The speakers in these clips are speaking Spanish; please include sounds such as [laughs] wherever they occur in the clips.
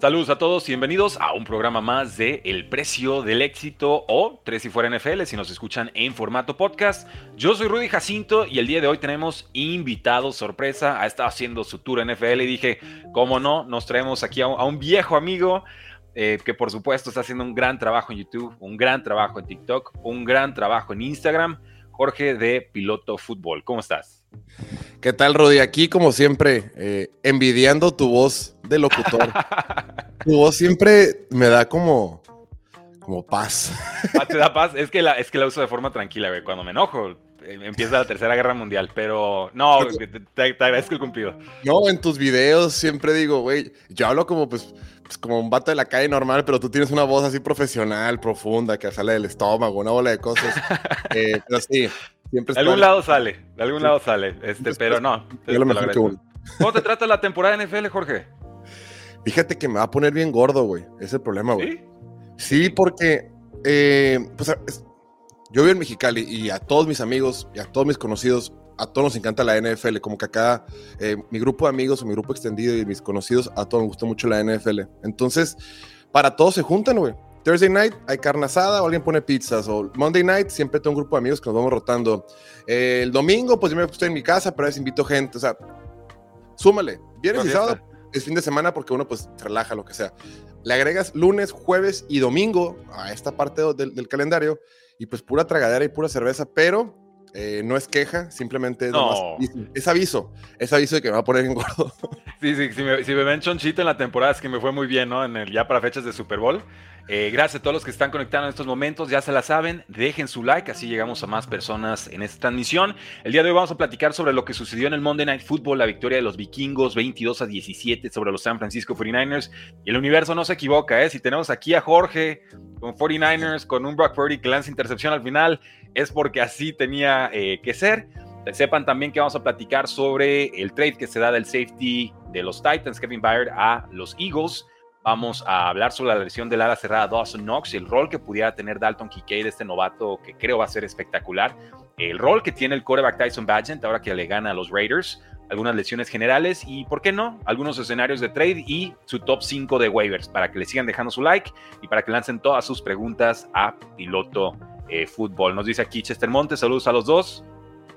Saludos a todos y bienvenidos a un programa más de El Precio del Éxito o Tres y Fuera NFL si nos escuchan en formato podcast. Yo soy Rudy Jacinto y el día de hoy tenemos invitado sorpresa. Ha estado haciendo su tour NFL y dije, cómo no, nos traemos aquí a un, viejo amigo eh, que por supuesto está haciendo un gran trabajo en YouTube, un gran trabajo en TikTok, un gran trabajo en Instagram. Jorge de Piloto Fútbol, ¿cómo estás? ¿Qué tal, Rudy? Aquí, como siempre, eh, envidiando tu voz de locutor. [laughs] tu voz siempre me da como, como paz. Ah, ¿Te da paz? Es que, la, es que la uso de forma tranquila, güey. Cuando me enojo, eh, empieza la Tercera Guerra Mundial. Pero no, te, agradezco el cumplido. No, en tus videos siempre digo, güey, yo hablo como, pues, pues, como un vato de la calle normal, pero tú tienes una voz así profesional, profunda, que sale del estómago, una bola de cosas. [laughs] Eh, pero sí, de algún lado sale, de algún lado sale, este, pero no. ¿Cómo te trata la temporada de NFL, Jorge? Fíjate que me va a poner bien gordo, güey. Es el problema, güey. ¿Sí? porque eh, pues, yo vivo en Mexicali y a todos mis amigos y a todos mis conocidos, a todos nos encanta la NFL. Como que acá, eh, mi grupo de amigos o mi grupo extendido y mis conocidos, a todos nos gusta mucho la NFL. Entonces, para todos se juntan, güey. Thursday night hay carne asada o alguien pone pizzas. O Monday night siempre tengo un grupo de amigos que nos vamos rotando. Eh, el domingo, pues yo me estoy en mi casa, pero a veces invito gente. O sea, súmale. Viernes y sábado es fin de semana porque uno pues relaja, lo que sea. Le agregas lunes, jueves y domingo a esta parte del, del calendario y pues pura tragadera y pura cerveza, pero eh, no es queja, simplemente es, aviso. Es aviso de que me va a poner en gordo. [laughs] Sí, sí, si me, si me ven chonchito en la temporada es que me fue muy bien, ¿no? En el, ya para fechas de Super Bowl. Eh, gracias a todos los que están conectando en estos momentos, ya se la saben, dejen su like, así llegamos a más personas en esta transmisión. El día de hoy vamos a platicar sobre lo que sucedió en el Monday Night Football, la victoria de los vikingos 22 a 17 sobre los San Francisco 49ers. Y el universo no se equivoca, ¿eh? Si tenemos aquí a Jorge con 49ers, con un Brock Purdy que lanza intercepción al final, es porque así tenía eh, que ser. Sepan también que vamos a platicar sobre el trade que se da del safety de los Titans, Kevin Byard, a los Eagles. Vamos a hablar sobre la lesión del ala cerrada Dawson Knox el rol que pudiera tener Dalton Kincaid, este novato que creo va a ser espectacular. El rol que tiene el quarterback Tyson Badgett ahora que le gana a los Raiders. Algunas lesiones generales y, ¿por qué no? Algunos escenarios de trade y su top 5 de waivers para que le sigan dejando su like y para que lancen todas sus preguntas a Piloto eh, Fútbol. Nos dice aquí Chester Montes, saludos a los dos.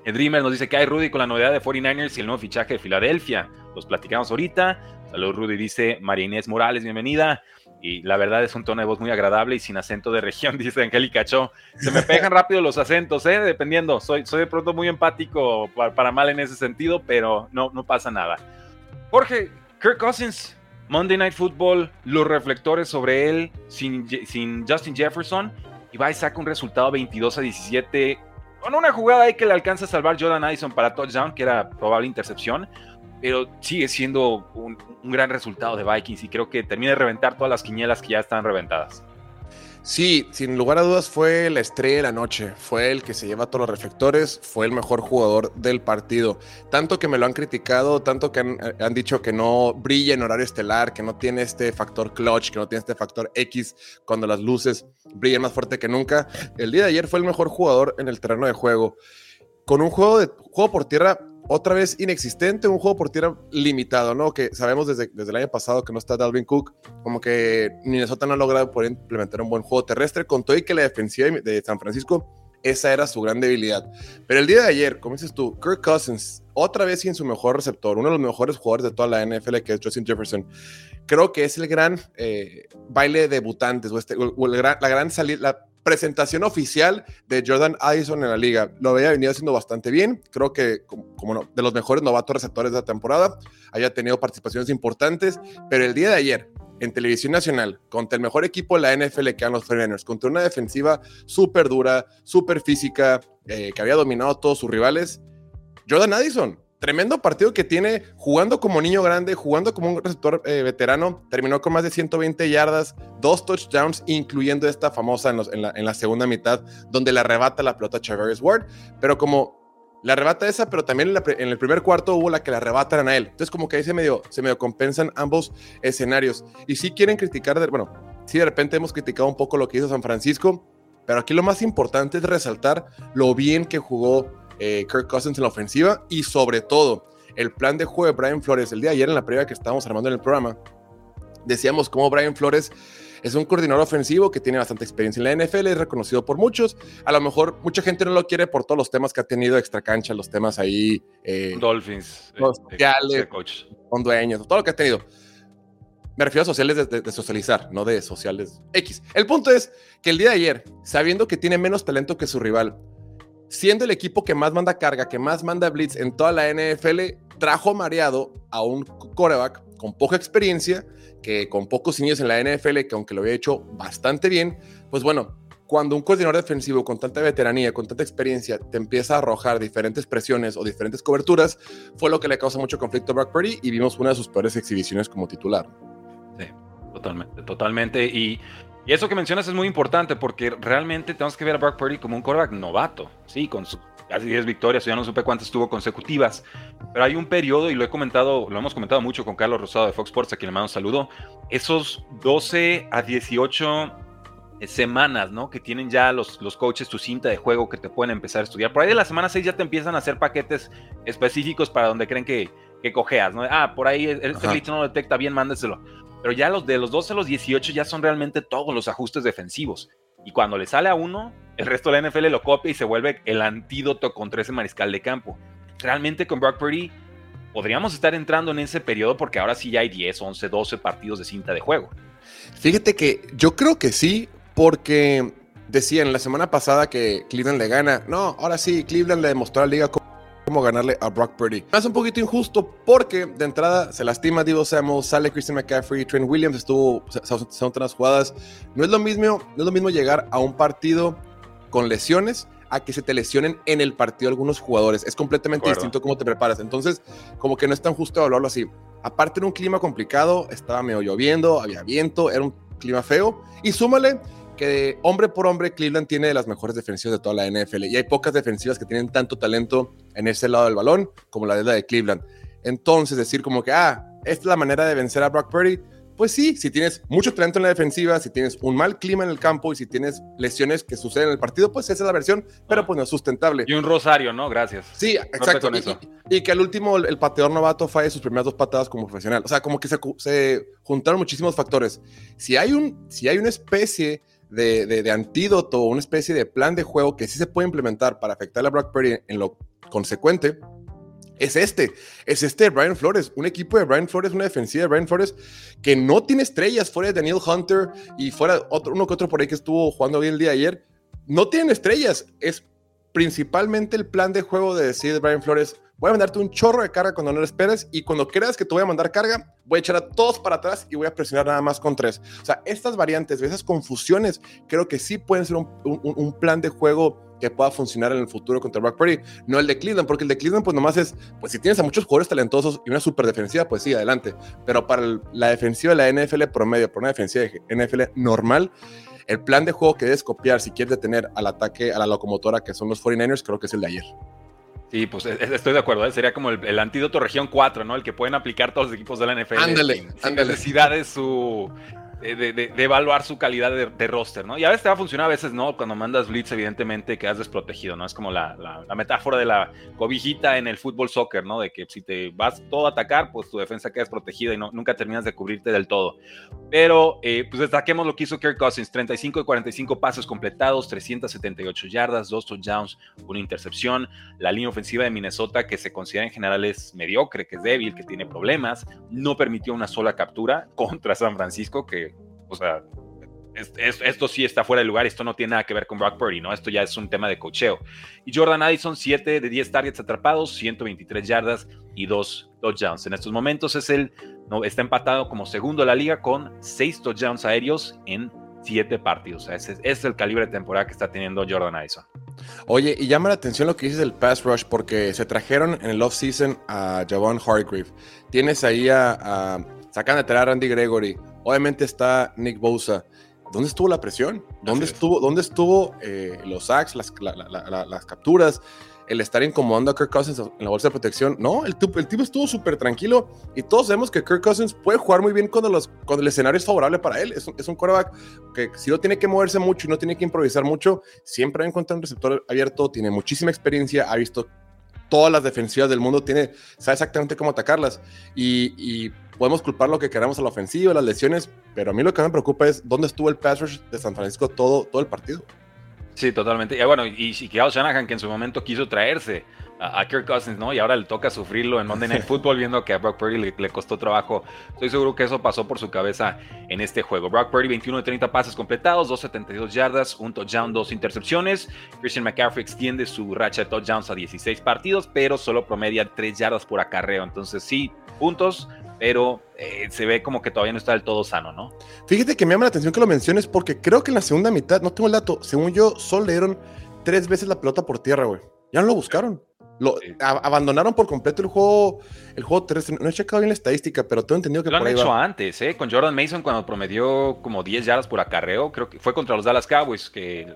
Dreamer nos dice que hay Rudy con la novedad de 49ers y el nuevo fichaje de Filadelfia. Los platicamos ahorita. Saludos, Rudy, dice María Inés Morales, bienvenida. Y la verdad es un tono de voz muy agradable y sin acento de región, [laughs] dice Angélica Cho. Se me pegan rápido los acentos, ¿eh? Dependiendo. Soy, soy de pronto muy empático para, mal en ese sentido, pero no, no pasa nada. Jorge, Kirk Cousins, Monday Night Football, los reflectores sobre él sin, sin Justin Jefferson. Y va y saca un resultado 22 a 17 con una jugada ahí que le alcanza a salvar Jordan Addison para touchdown, que era probable intercepción pero sigue siendo un, gran resultado de Vikings y creo que termina de reventar todas las quinielas que ya están reventadas. Sí, sin lugar a dudas fue la estrella de la noche, fue el que se lleva todos los reflectores, fue el mejor jugador del partido. Tanto que me lo han criticado, tanto que han, eh, han, dicho que no brilla en horario estelar, que no tiene este factor clutch, que no tiene este factor X cuando las luces brillan más fuerte que nunca. El día de ayer fue el mejor jugador en el terreno de juego. Con un juego, de, juego por tierra otra vez inexistente, un juego por tierra limitado, ¿no? Que sabemos desde, desde el año pasado que no está Dalvin Cook, como que Minnesota no ha logrado poder implementar un buen juego terrestre, con todo y que la defensiva de San Francisco, esa era su gran debilidad. Pero el día de ayer, como dices tú, Kirk Cousins, otra vez sin su mejor receptor, uno de los mejores jugadores de toda la NFL, que es Justin Jefferson, creo que es el gran eh, baile de debutantes, o, este, la gran salida, presentación oficial de Jordan Addison en la liga. Lo había venido haciendo bastante bien. Creo que como, de los mejores novatos receptores de la temporada, haya tenido participaciones importantes, pero el día de ayer en televisión nacional contra el mejor equipo de la NFL que eran los 49 contra una defensiva súper dura, súper física, eh, que había dominado a todos sus rivales. Jordan Addison tremendo partido que tiene jugando como niño grande, jugando como un receptor eh, veterano. Terminó con más de 120 yardas, dos touchdowns, incluyendo esta famosa en, la, segunda mitad, donde le arrebata la pelota a Chavez Ward. Pero como le arrebata esa, pero también en, el primer cuarto hubo la que le arrebatan a él. Entonces, como que ahí se medio, se medio compensan ambos escenarios. Y si quieren criticar, de, bueno, sí de repente hemos criticado un poco lo que hizo San Francisco, pero aquí lo más importante es resaltar lo bien que jugó eh, Kirk Cousins en la ofensiva y sobre todo el plan de juego de Brian Flores el día de ayer en la previa que estábamos armando en el programa. decíamos cómo Brian Flores es un coordinador ofensivo que tiene bastante experiencia en la NFL, es reconocido por muchos. A lo mejor mucha gente no lo quiere por todos los temas que ha tenido extra cancha, los temas ahí. Eh, Dolphins, los sociales, con dueños, todo lo que ha tenido. Me refiero a sociales de, socializar, no de sociales X. El punto es que el día de ayer, sabiendo que tiene menos talento que su rival, siendo el equipo que más manda carga, que más manda blitz en toda la NFL, trajo mareado a un coreback con poca experiencia, que con pocos años en la NFL, que aunque lo había hecho bastante bien, pues bueno, cuando un coordinador defensivo con tanta veteranía, con tanta experiencia, te empieza a arrojar diferentes presiones o diferentes coberturas, fue lo que le causa mucho conflicto a Brock Purdy y vimos una de sus peores exhibiciones como titular. Sí, totalmente, totalmente. Y, y eso que mencionas es muy importante porque realmente tenemos que ver a Brock Purdy como un quarterback novato, sí, con su casi 10 victorias, ya no supe cuántas tuvo consecutivas, pero hay un periodo, y lo he comentado, lo hemos comentado mucho con Carlos Rosado de Fox Sports, a quien le mando un saludo, esos 12 a 18 eh, semanas, ¿no? Que tienen ya los, los coaches tu cinta de juego que te pueden empezar a estudiar. Por ahí de la semana 6 ya te empiezan a hacer paquetes específicos para donde creen que, que cojeas, ¿no? Ah, por ahí este blitz no lo detecta bien, mándeselo. Pero ya los de los 12 a los 18 ya son realmente todos los ajustes defensivos. Y cuando le sale a uno, el resto de la NFL lo copia y se vuelve el antídoto contra ese mariscal de campo. Realmente con Brock Purdy podríamos estar entrando en ese periodo porque ahora sí ya hay 10, 11, 12 partidos de cinta de juego. Fíjate que yo creo que sí, porque decían la semana pasada que Cleveland le gana. No, ahora sí, Cleveland le demostró a la liga cómo ganarle a Brock Purdy. Es un poquito injusto porque de entrada se lastima Divo Samuel, sale Christian McCaffrey, Trent Williams estuvo, son otras jugadas. No es lo mismo, no es lo mismo llegar a un partido con lesiones a que se te lesionen en el partido algunos jugadores. Es completamente distinto cómo te preparas. Entonces, como que no es tan justo hablarlo así. Aparte era un clima complicado, estaba medio lloviendo, había viento, era un clima feo. Y súmale que hombre por hombre Cleveland tiene de las mejores defensivas de toda la NFL y hay pocas defensivas que tienen tanto talento en ese lado del balón como la de la de Cleveland. Entonces decir como que, ah, esta es la manera de vencer a Brock Purdy, pues sí, si tienes mucho talento en la defensiva, si tienes un mal clima en el campo y si tienes lesiones que suceden en el partido, pues esa es la versión, pero pues no es sustentable. Y un rosario, ¿no? Gracias. Sí, exacto. Y, y, que al último el, pateador novato falle sus primeras dos patadas como profesional. O sea, como que se, se juntaron muchísimos factores. Si hay, un, si hay una especie de, de, antídoto, una especie de plan de juego que sí se puede implementar para afectar a Brock Purdy en lo consecuente, es este, es este de Brian Flores, un equipo de Brian Flores, una defensiva de Brian Flores que no tiene estrellas fuera de Daniel Hunter y fuera otro, uno que otro por ahí que estuvo jugando bien el día de ayer, no tienen estrellas, es principalmente el plan de juego de decir de Brian Flores, voy a mandarte un chorro de carga cuando no lo esperes y cuando creas que te voy a mandar carga, voy a echar a todos para atrás y voy a presionar nada más con tres. O sea, estas variantes, esas confusiones, creo que sí pueden ser un, plan de juego que pueda funcionar en el futuro contra Brock Purdy, no el de Cleveland, porque el de Cleveland pues nomás es, pues si tienes a muchos jugadores talentosos y una super defensiva, pues sí, adelante, pero para la defensiva de la NFL promedio, por una defensiva de NFL normal, el plan de juego que debes copiar si quieres detener al ataque a la locomotora que son los 49ers, creo que es el de ayer. Sí, pues e, e, estoy de acuerdo. ¿eh? Sería como el, antídoto región 4, ¿no? El que pueden aplicar todos los equipos de la NFL. Ándale, sin, necesidad de su de, evaluar su calidad de, roster, ¿no? Y a veces te va a funcionar, a veces no. Cuando mandas blitz, evidentemente quedas desprotegido, ¿no? Es como la, metáfora de la cobijita en el fútbol soccer, ¿no? De que si te vas todo a atacar, pues tu defensa queda desprotegida y no, nunca terminas de cubrirte del todo. Pero, eh, pues destaquemos lo que hizo Kirk Cousins: 35 de 45 pases completados, 378 yardas, dos touchdowns, una intercepción. La línea ofensiva de Minnesota, que se considera en general es mediocre, que es débil, que tiene problemas, no permitió una sola captura contra San Francisco, que o sea, esto sí está fuera de lugar, esto no tiene nada que ver con Brock Purdy, ¿no? Esto ya es un tema de cocheo. Y Jordan Addison, 7 de 10 targets atrapados, 123 yardas y 2 touchdowns. En estos momentos es el, no, está empatado como segundo de la liga con 6 touchdowns aéreos en 7 partidos. ese, es el calibre de temporada que está teniendo Jordan Addison. Oye, y llama la atención lo que dices del pass rush, porque se trajeron en el off-season a Javon Hargrave. Tienes ahí a, a sacan a Randy Gregory, Obviamente está Nick Bosa. ¿Dónde estuvo la presión? ¿Dónde estuvo, ¿dónde estuvo eh, los sacks, las, las, capturas, el estar incomodando a Kirk Cousins en la bolsa de protección? No, el, el tipo estuvo súper tranquilo y todos sabemos que Kirk Cousins puede jugar muy bien cuando, los, cuando el escenario es favorable para él. Es un, es un quarterback que si no tiene que moverse mucho y no tiene que improvisar mucho, siempre va a encontrar un receptor abierto, tiene muchísima experiencia, ha visto todas las defensivas del mundo, tiene, sabe exactamente cómo atacarlas. Y, y podemos culpar lo que queramos a la ofensiva, las lesiones, pero a mí lo que me preocupa es dónde estuvo el pass rush de San Francisco todo, todo el partido. Sí, totalmente. Y bueno, y, y Kyle Shanahan, que en su momento quiso traerse a, Kirk Cousins, ¿no? Y ahora le toca sufrirlo en Monday Night [laughs] Football, viendo que a Brock Purdy le, costó trabajo. Estoy seguro que eso pasó por su cabeza en este juego. Brock Purdy, 21 de 30 pases completados, 272 yardas, un touchdown, dos intercepciones. Christian McCaffrey extiende su racha de touchdowns a 16 partidos, pero solo promedia 3 yardas por acarreo. Entonces, sí, puntos, pero eh, se ve como que todavía no está del todo sano, ¿no? Fíjate que me llama la atención que lo menciones porque creo que en la segunda mitad, no tengo el dato, según yo, solo le dieron tres veces la pelota por tierra, güey. Ya no lo buscaron. Lo, abandonaron por completo el juego, el juego terrestre. No he checado bien la estadística, pero tengo entendido que lo han hecho antes, ¿eh? Con Jordan Mason cuando promedió como 10 yardas por acarreo, creo que fue contra los Dallas Cowboys que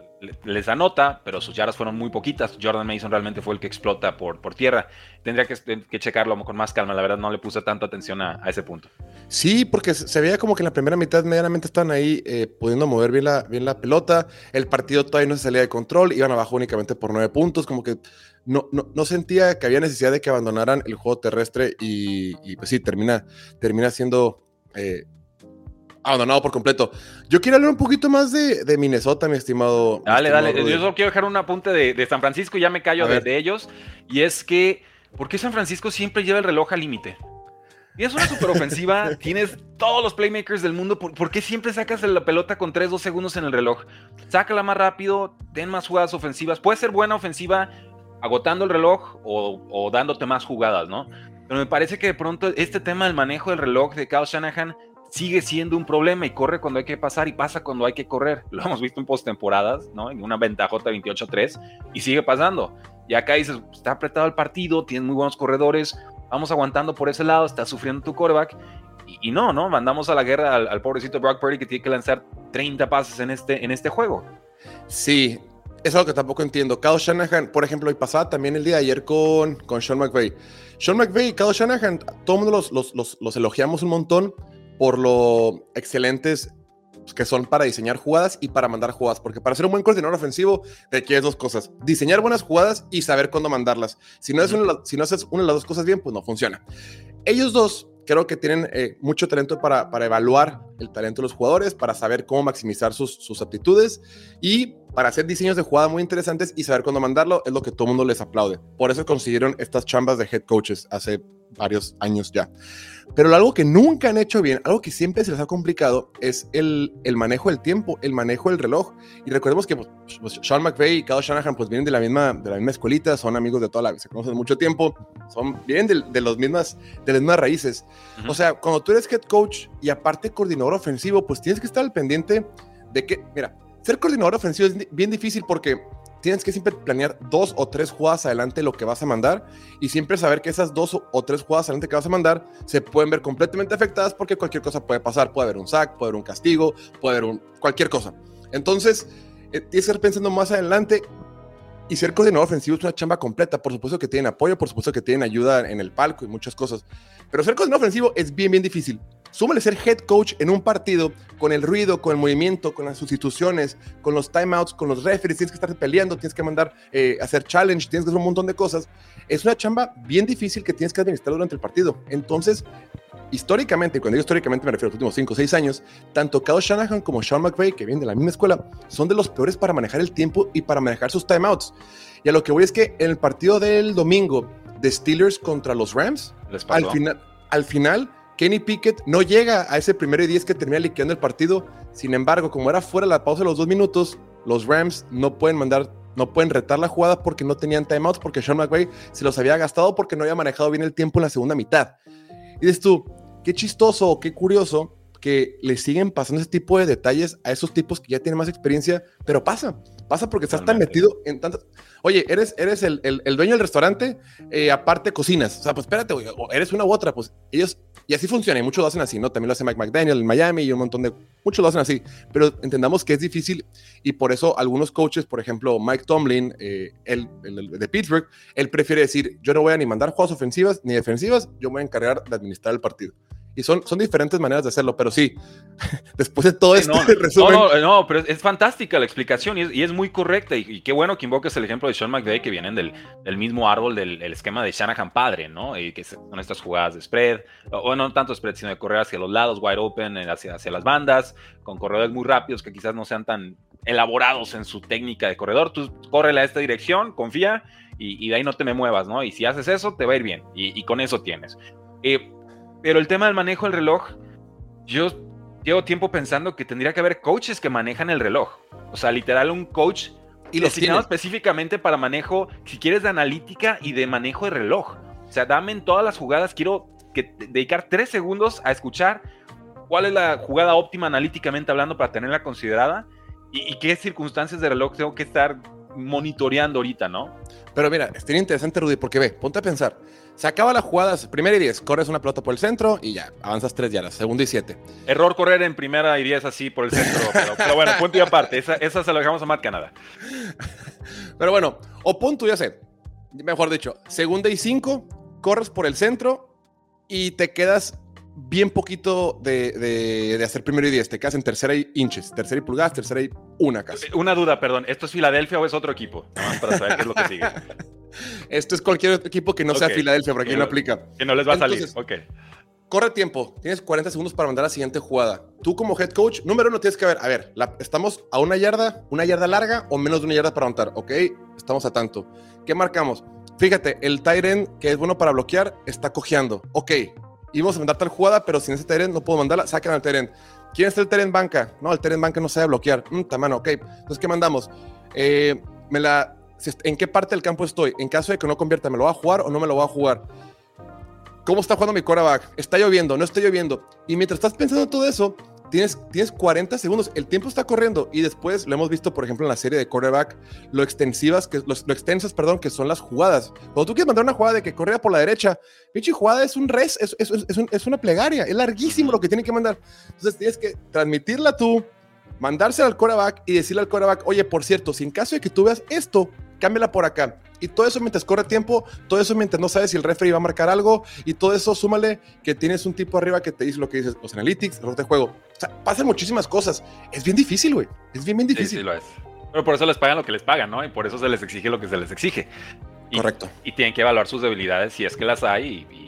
les anota, pero sus yardas fueron muy poquitas. Jordan Mason realmente fue el que explota por, por tierra. Tendría que, checarlo con más calma. La verdad no le puse tanta atención a, ese punto. Sí, porque se veía como que en la primera mitad medianamente estaban ahí eh, pudiendo mover bien la, bien la pelota. El partido todavía no se salía de control, iban abajo únicamente por nueve puntos, como que no, no, sentía que había necesidad de que abandonaran el juego terrestre y, pues sí, termina, termina siendo eh, abandonado por completo. Yo quiero hablar un poquito más de, Minnesota, mi estimado. Dale, dale. Yo solo quiero dejar un apunte de, San Francisco, ya me callo de, ellos. Y es que, ¿por qué San Francisco siempre lleva el reloj al límite? Y es una superofensiva, [laughs] tienes todos los playmakers del mundo. ¿Por, qué siempre sacas la pelota con 3, 2 segundos en el reloj? Sácala más rápido, ten más jugadas ofensivas. Puede ser buena ofensiva, agotando el reloj o, dándote más jugadas, ¿no? Pero me parece que de pronto este tema del manejo del reloj de Kyle Shanahan sigue siendo un problema y corre cuando hay que pasar y pasa cuando hay que correr. [laughs] Lo hemos visto en postemporadas, ¿no? En una ventajota 28-3 y sigue pasando. Y acá dices, está apretado el partido, tienes muy buenos corredores, vamos aguantando por ese lado, está sufriendo tu quarterback. Y, no, ¿no? Mandamos a la guerra al, pobrecito Brock Purdy que tiene que lanzar 30 pases en este, en este juego. Sí, es algo que tampoco entiendo. Kyle Shanahan, por ejemplo, y pasaba también el día de ayer con, con Sean McVay. Sean McVay y Kyle Shanahan, todo el mundo los, los, los, elogiamos un montón por lo excelentes que son para diseñar jugadas y para mandar jugadas, porque para ser un buen coordinador ofensivo requieres dos cosas, diseñar buenas jugadas y saber cuándo mandarlas. Si no, es una, si no haces una de las dos cosas bien, pues no funciona. Ellos dos creo que tienen eh, mucho talento para, para, evaluar el talento de los jugadores, para saber cómo maximizar sus, sus, aptitudes y para hacer diseños de jugada muy interesantes y saber cuándo mandarlo, es lo que todo el mundo les aplaude. Por eso consiguieron estas chambas de head coaches hace varios años ya. Pero algo que nunca han hecho bien, algo que siempre se les ha complicado, es el, el manejo del tiempo, el manejo del reloj. Y recordemos que pues, pues, Sean McVay y Kyle Shanahan pues vienen de la misma, de la misma escuelita, son amigos de toda la vida, se conocen mucho tiempo, son, vienen de, de, los mismas, de las mismas raíces. O sea, cuando tú eres head coach y aparte coordinador ofensivo, pues tienes que estar al pendiente de que, mira, ser coordinador ofensivo es bien difícil porque tienes que siempre planear dos o tres jugadas adelante lo que vas a mandar y siempre saber que esas dos o tres jugadas adelante que vas a mandar se pueden ver completamente afectadas porque cualquier cosa puede pasar. Puede haber un sack, puede haber un castigo, puede haber un, cualquier cosa. Entonces, eh, tienes que estar pensando más adelante y ser coordinador ofensivo es una chamba completa. Por supuesto que tienen apoyo, por supuesto que tienen ayuda en el palco y muchas cosas. Pero ser coordinador ofensivo es bien, bien difícil. Súmale ser head coach en un partido con el ruido, con el movimiento, con las sustituciones, con los timeouts, con los referees. Tienes que estar peleando, tienes que mandar, eh, hacer challenge, tienes que hacer un montón de cosas. Es una chamba bien difícil que tienes que administrar durante el partido. Entonces, históricamente, cuando digo históricamente me refiero a los últimos 5 o 6 años, tanto Kyle Shanahan como Sean McVay, que vienen de la misma escuela, son de los peores para manejar el tiempo y para manejar sus timeouts. Y a lo que voy es que en el partido del domingo de Steelers contra los Rams, al final, al final Kenny Pickett no llega a ese primero y diez que termina liquidando el partido. Sin embargo, como era fuera la pausa de los dos minutos, los Rams no pueden mandar, no pueden retar la jugada porque no tenían timeouts, porque Sean McVay se los había gastado porque no había manejado bien el tiempo en la segunda mitad. Y dices tú, qué chistoso qué curioso que le siguen pasando ese tipo de detalles a esos tipos que ya tienen más experiencia, pero pasa, pasa porque estás tan metido en tantas... Oye, eres, eres el, el, dueño del restaurante, eh, aparte cocinas, o sea, pues espérate, eres una u otra, pues ellos, y así funciona, y muchos lo hacen así, ¿no? También lo hace Mike McDaniel en Miami y un montón de, muchos lo hacen así, pero entendamos que es difícil y por eso algunos coaches, por ejemplo, Mike Tomlin, eh, el, el, de Pittsburgh, él prefiere decir, yo no voy a ni mandar jugadas ofensivas ni defensivas, yo me voy a encargar de administrar el partido Y son, son diferentes maneras de hacerlo, pero sí, [laughs] después de todo esto, [laughs] no, No, no, pero es, fantástica la explicación y es, muy correcta. Y, qué bueno que invoques el ejemplo de Sean McVay, que vienen del, del mismo árbol del esquema de Shanahan padre, ¿no? Y que son estas jugadas de spread, o, no tanto spread, sino de correr hacia los lados, wide open, hacia, hacia las bandas, con corredores muy rápidos que quizás no sean tan elaborados en su técnica de corredor. Tú córrele a esta dirección, confía y, de ahí no te me muevas, ¿no? Y si haces eso, te va a ir bien. Y, con eso tienes. Eh, pero el tema del manejo del reloj, yo llevo tiempo pensando que tendría que haber coaches que manejan el reloj. O sea, literal, un coach y designado específicamente para manejo, si quieres, de analítica y de manejo de reloj. O sea, dame en todas las jugadas, quiero que, dedicar tres segundos a escuchar cuál es la jugada óptima analíticamente hablando para tenerla considerada y, y qué circunstancias de reloj tengo que estar monitoreando ahorita, ¿no? Pero mira, es interesante, Rudy, porque ve, ponte a pensar. Se acaba la jugada, primera y diez, corres una pelota por el centro y ya, avanzas tres yardas, segunda y siete. Error correr en primera y diez así por el centro, [laughs] pero, bueno, punto y aparte, esa, esa, se la dejamos a Matt Canadá. [laughs] Pero bueno, o punto, ya sé, mejor dicho, segunda y cinco, corres por el centro y te quedas bien poquito de, hacer primero y diez. Te quedas en tercera y inches, tercera y pulgadas, tercera y una casi. Una duda, perdón. ¿Esto es Filadelfia o es otro equipo? para saber qué es lo que sigue. [laughs] Esto es cualquier otro equipo que no sea Filadelfia, por aquí no aplica. Que no les va a salir. Ok. Corre tiempo. Tienes 40 segundos para mandar la siguiente jugada. Tú como head coach, número uno tienes que ver, a ver, estamos a una yarda, una yarda larga o menos de una yarda para montar. Ok, estamos a tanto. ¿Qué marcamos? Fíjate, el Tyren que es bueno para bloquear está cojeando. Ok, íbamos a mandar tal jugada, pero sin ese Teren no puedo mandarla, sacan al Teren. ¿Quién es el Teren banca? No, el Teren banca no sabe bloquear. Mm, tamano, ok. Entonces, ¿qué mandamos? Eh, me la, ¿En qué parte del campo estoy? En caso de que no convierta, ¿me lo va a jugar o no me lo va a jugar? ¿Cómo está jugando mi quarterback? ¿Está lloviendo? ¿No está lloviendo? Y mientras estás pensando todo eso, tienes, tienes 40 segundos, el tiempo está corriendo y después lo hemos visto, por ejemplo, en la serie de quarterback, lo extensivas, que, lo extensas, perdón, que son las jugadas. Cuando tú quieres mandar una jugada de que corría por la derecha, pinche jugada es un res, es, es, es, es una plegaria, es larguísimo lo que tiene que mandar. Entonces tienes que transmitirla tú, mandársela al quarterback y decirle al quarterback, oye, por cierto, si en caso de que tú veas esto, cámbiala por acá. Y todo eso mientras corre tiempo, todo eso mientras no sabes si el referee va a marcar algo, y todo eso súmale que tienes un tipo arriba que te dice lo que dices, los analytics, los de juego. O sea, pasan muchísimas cosas. Es bien difícil, güey. Es bien, bien difícil. Sí, lo es. Pero por eso les pagan lo que les pagan, ¿no? Y por eso se les exige lo que se les exige. Correcto. Y tienen que evaluar sus debilidades si es que las hay y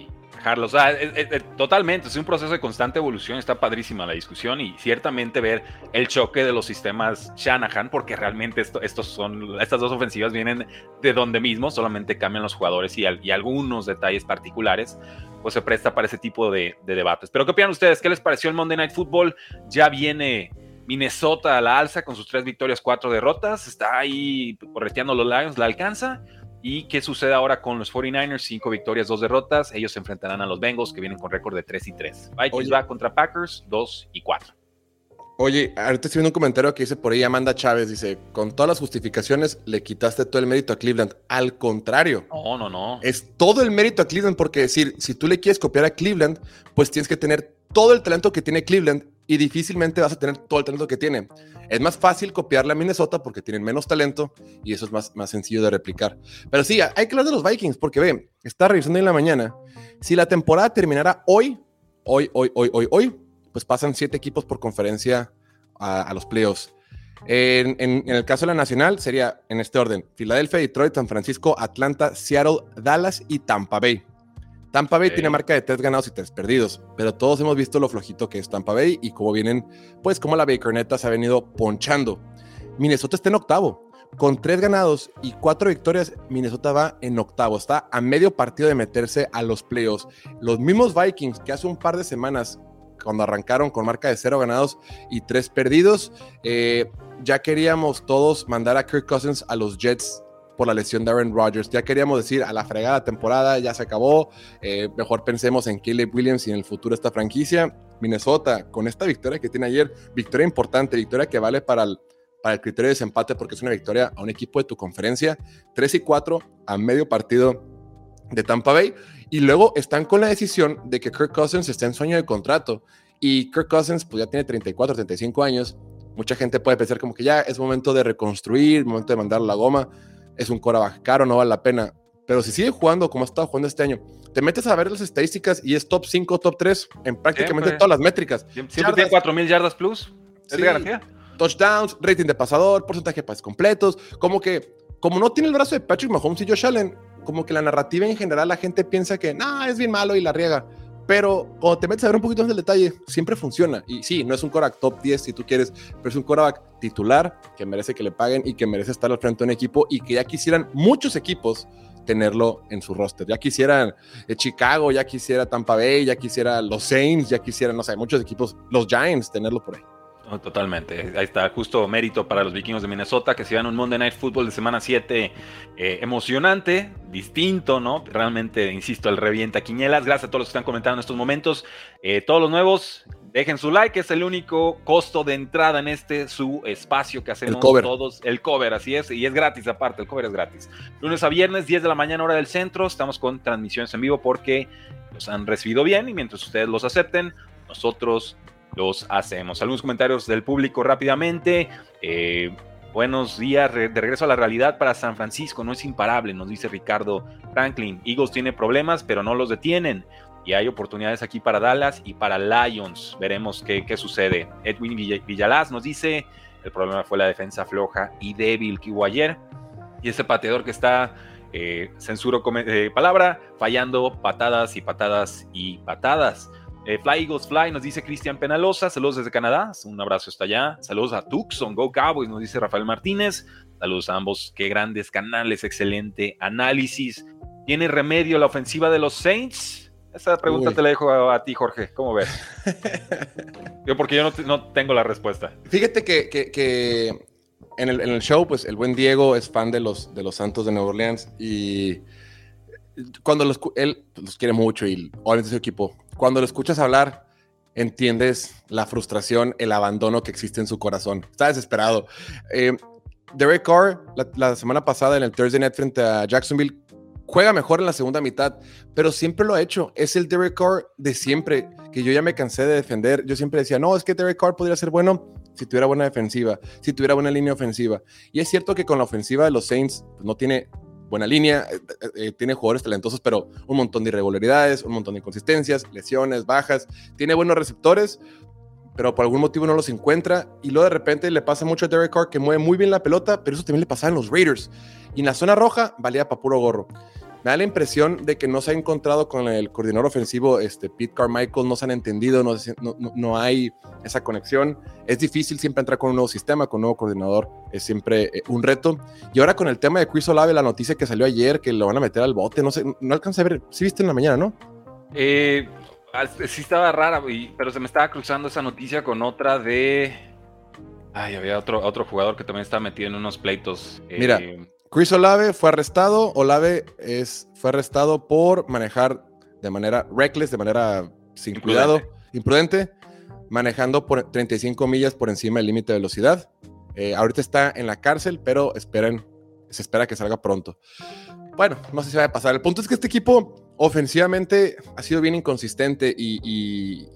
o sea, totalmente, es un proceso de constante evolución, está padrísima la discusión y ciertamente ver el choque de los sistemas Shanahan, porque realmente esto, estos son, estas dos ofensivas vienen de donde mismo, solamente cambian los jugadores y, algunos detalles particulares, pues se presta para ese tipo de, debates. Pero ¿qué opinan ustedes? ¿Qué les pareció el Monday Night Football? Ya viene... Minnesota a la alza con sus tres victorias, cuatro derrotas. Está ahí correteando los Lions, ¿la alcanza? ¿Y qué sucede ahora con los 49ers? Cinco victorias, dos derrotas. Ellos se enfrentarán a los Bengals, que vienen con récord de 3 y 3. Vikings va contra Packers, 2 y 4. Oye, ahorita estoy viendo un comentario que dice por ahí Amanda Chávez, dice, con todas las justificaciones le quitaste todo el mérito a Cleveland. Al contrario. No, no, no. Es todo el mérito a Cleveland porque decir, si tú le quieres copiar a Cleveland, pues tienes que tener todo el talento que tiene Cleveland y difícilmente vas a tener todo el talento que tiene. Es más fácil copiarle a Minnesota porque tienen menos talento y eso es más, más sencillo de replicar. Pero sí, hay que hablar de los Vikings porque ve, está revisando en la mañana. Si la temporada terminara hoy, hoy, hoy, hoy, hoy, hoy, pues pasan siete equipos por conferencia a, los playoffs. En, en, el caso de la nacional sería en este orden: Filadelfia, Detroit, San Francisco, Atlanta, Seattle, Dallas y Tampa Bay. Tampa Bay tiene marca de tres ganados y tres perdidos, pero todos hemos visto lo flojito que es Tampa Bay y cómo vienen, pues como la Bakerneta se ha venido ponchando. Minnesota está en octavo, con tres ganados y cuatro victorias, Minnesota va en octavo, está a medio partido de meterse a los playoffs. Los mismos Vikings que hace un par de semanas, cuando arrancaron con marca de cero ganados y tres perdidos, eh, ya queríamos todos mandar a Kirk Cousins a los Jets por la lesión de Aaron Rodgers. Ya queríamos decir, a la fregada temporada ya se acabó, eh, mejor pensemos en Caleb Williams y en el futuro de esta franquicia. Minnesota, con esta victoria que tiene ayer, victoria importante, victoria que vale para el, para el criterio de desempate porque es una victoria a un equipo de tu conferencia, 3 y 4 a medio partido de Tampa Bay. Y luego están con la decisión de que Kirk Cousins está en sueño de contrato. Y Kirk Cousins pues ya tiene 34, 35 años. Mucha gente puede pensar como que ya es momento de reconstruir, momento de mandar la goma es un coreback caro, no vale la pena. pero si sigue jugando como ha estado jugando este año, te metes a ver las estadísticas y es top 5, top 3 en prácticamente todas las métricas. Siempre, tiene 4000 yardas plus. Es garantía. Touchdowns, rating de pasador, porcentaje de pases completos. Como que, como no tiene el brazo de Patrick Mahomes y Josh Allen, como que la narrativa en general la gente piensa que, no, es bien malo y la riega. Pero cuando te metes a ver un poquito más del detalle, siempre funciona. Y sí, no es un quarterback top 10 si tú quieres, pero es un quarterback titular que merece que le paguen y que merece estar al frente de un equipo y que ya quisieran muchos equipos tenerlo en su roster. Ya quisieran eh, Chicago, ya quisiera Tampa Bay, ya quisiera los Saints, ya quisieran, no sé, muchos equipos, los Giants, tenerlo por ahí. Totalmente. Ahí está, justo mérito para los vikingos de Minnesota que se dan un Monday Night Football de semana 7 eh, emocionante, distinto, ¿no? Realmente, insisto, el revienta quiñelas. Gracias a todos los que están comentando en estos momentos. Eh, todos los nuevos, Dejen su like, es el único costo de entrada en este su espacio que hacemos todos. El cover, así es, y es gratis aparte, el cover es gratis. Lunes a viernes, 10 de la mañana, hora del centro, estamos con transmisiones en vivo porque los han recibido bien y mientras ustedes los acepten, nosotros los hacemos. Algunos comentarios del público rápidamente. Eh, buenos días, de regreso a la realidad para San Francisco, no es imparable, nos dice Ricardo Franklin. Eagles tiene problemas, pero no los detienen y hay oportunidades aquí para Dallas y para Lions. Veremos qué, sucede. Edwin Villalaz nos dice, el problema fue la defensa floja y débil que hubo ayer. Y ese pateador que está, eh, censuro eh, palabra, fallando patadas y patadas y patadas. Eh, Fly Eagles Fly nos dice Cristian Penalosa, saludos desde Canadá, un abrazo hasta allá. Saludos a Tucson, Go Cowboys, nos dice Rafael Martínez. Saludos a ambos, qué grandes canales, excelente análisis. ¿Tiene remedio la ofensiva de los Saints? Esa pregunta te la dejo a, ti, Jorge. ¿Cómo ves? [laughs] yo porque yo no, tengo la respuesta. Fíjate que, en, el, show, pues el buen Diego es fan de los, de los Santos de Nueva Orleans y cuando los, él los quiere mucho y obviamente su equipo, cuando lo escuchas hablar, entiendes la frustración, el abandono que existe en su corazón. Está desesperado. Eh, Derek Carr, la, semana pasada en el Thursday Night frente a Jacksonville, juega mejor en la segunda mitad, pero siempre lo ha hecho. Es el Derek Carr de siempre, que yo ya me cansé de defender. Yo siempre decía, no, es que Derek Carr podría ser bueno si tuviera buena defensiva, si tuviera buena línea ofensiva. Y es cierto que con la ofensiva de los Saints pues, no tiene buena línea, eh, eh, eh, tiene jugadores talentosos, pero un montón de irregularidades, un montón de inconsistencias, lesiones, bajas. Tiene buenos receptores, pero por algún motivo no los encuentra. Y luego de repente le pasa mucho a Derek Carr que mueve muy bien la pelota, pero eso también le pasaba en los Raiders. Y en la zona roja valía para puro gorro. Me da la impresión de que no se ha encontrado con el coordinador ofensivo, este Pete Carmichael, no se han entendido, no, no, hay esa conexión. Es difícil siempre entrar con un nuevo sistema, con un nuevo coordinador, es siempre eh, un reto. Y ahora con el tema de Chris Olave, la noticia que salió ayer, que lo van a meter al bote, no sé, no alcancé a ver, sí viste en la mañana, ¿no? Eh, sí estaba rara, pero se me estaba cruzando esa noticia con otra de... Ay, había otro, otro jugador que también estaba metido en unos pleitos. Mira, eh, Chris Olave fue arrestado. Olave es, fue arrestado por manejar de manera reckless, de manera sin cuidado, imprudente, manejando por 35 millas por encima del límite de velocidad. Eh, ahorita está en la cárcel, pero esperen, se espera que salga pronto. Bueno, no sé si va a pasar. El punto es que este equipo ofensivamente ha sido bien inconsistente y, y,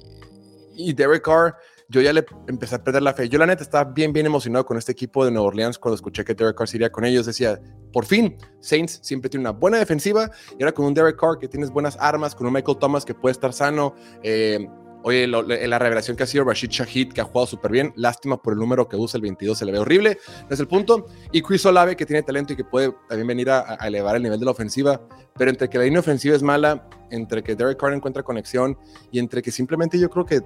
y Derek Carr yo ya le empecé a perder la fe. Yo la neta estaba bien, bien emocionado con este equipo de Nueva Orleans cuando escuché que Derek Carr iría con ellos. Decía, por fin, Saints siempre tiene una buena defensiva y ahora con un Derek Carr que tienes buenas armas, con un Michael Thomas que puede estar sano. Eh, oye, la revelación que ha sido Rashid Shahid, que ha jugado súper bien. Lástima por el número que usa el 22, se le ve horrible. No es el punto. Y Chris Olave, que tiene talento y que puede también venir a, a elevar el nivel de la ofensiva. Pero entre que la línea ofensiva es mala, entre que Derek Carr encuentra conexión y entre que simplemente yo creo que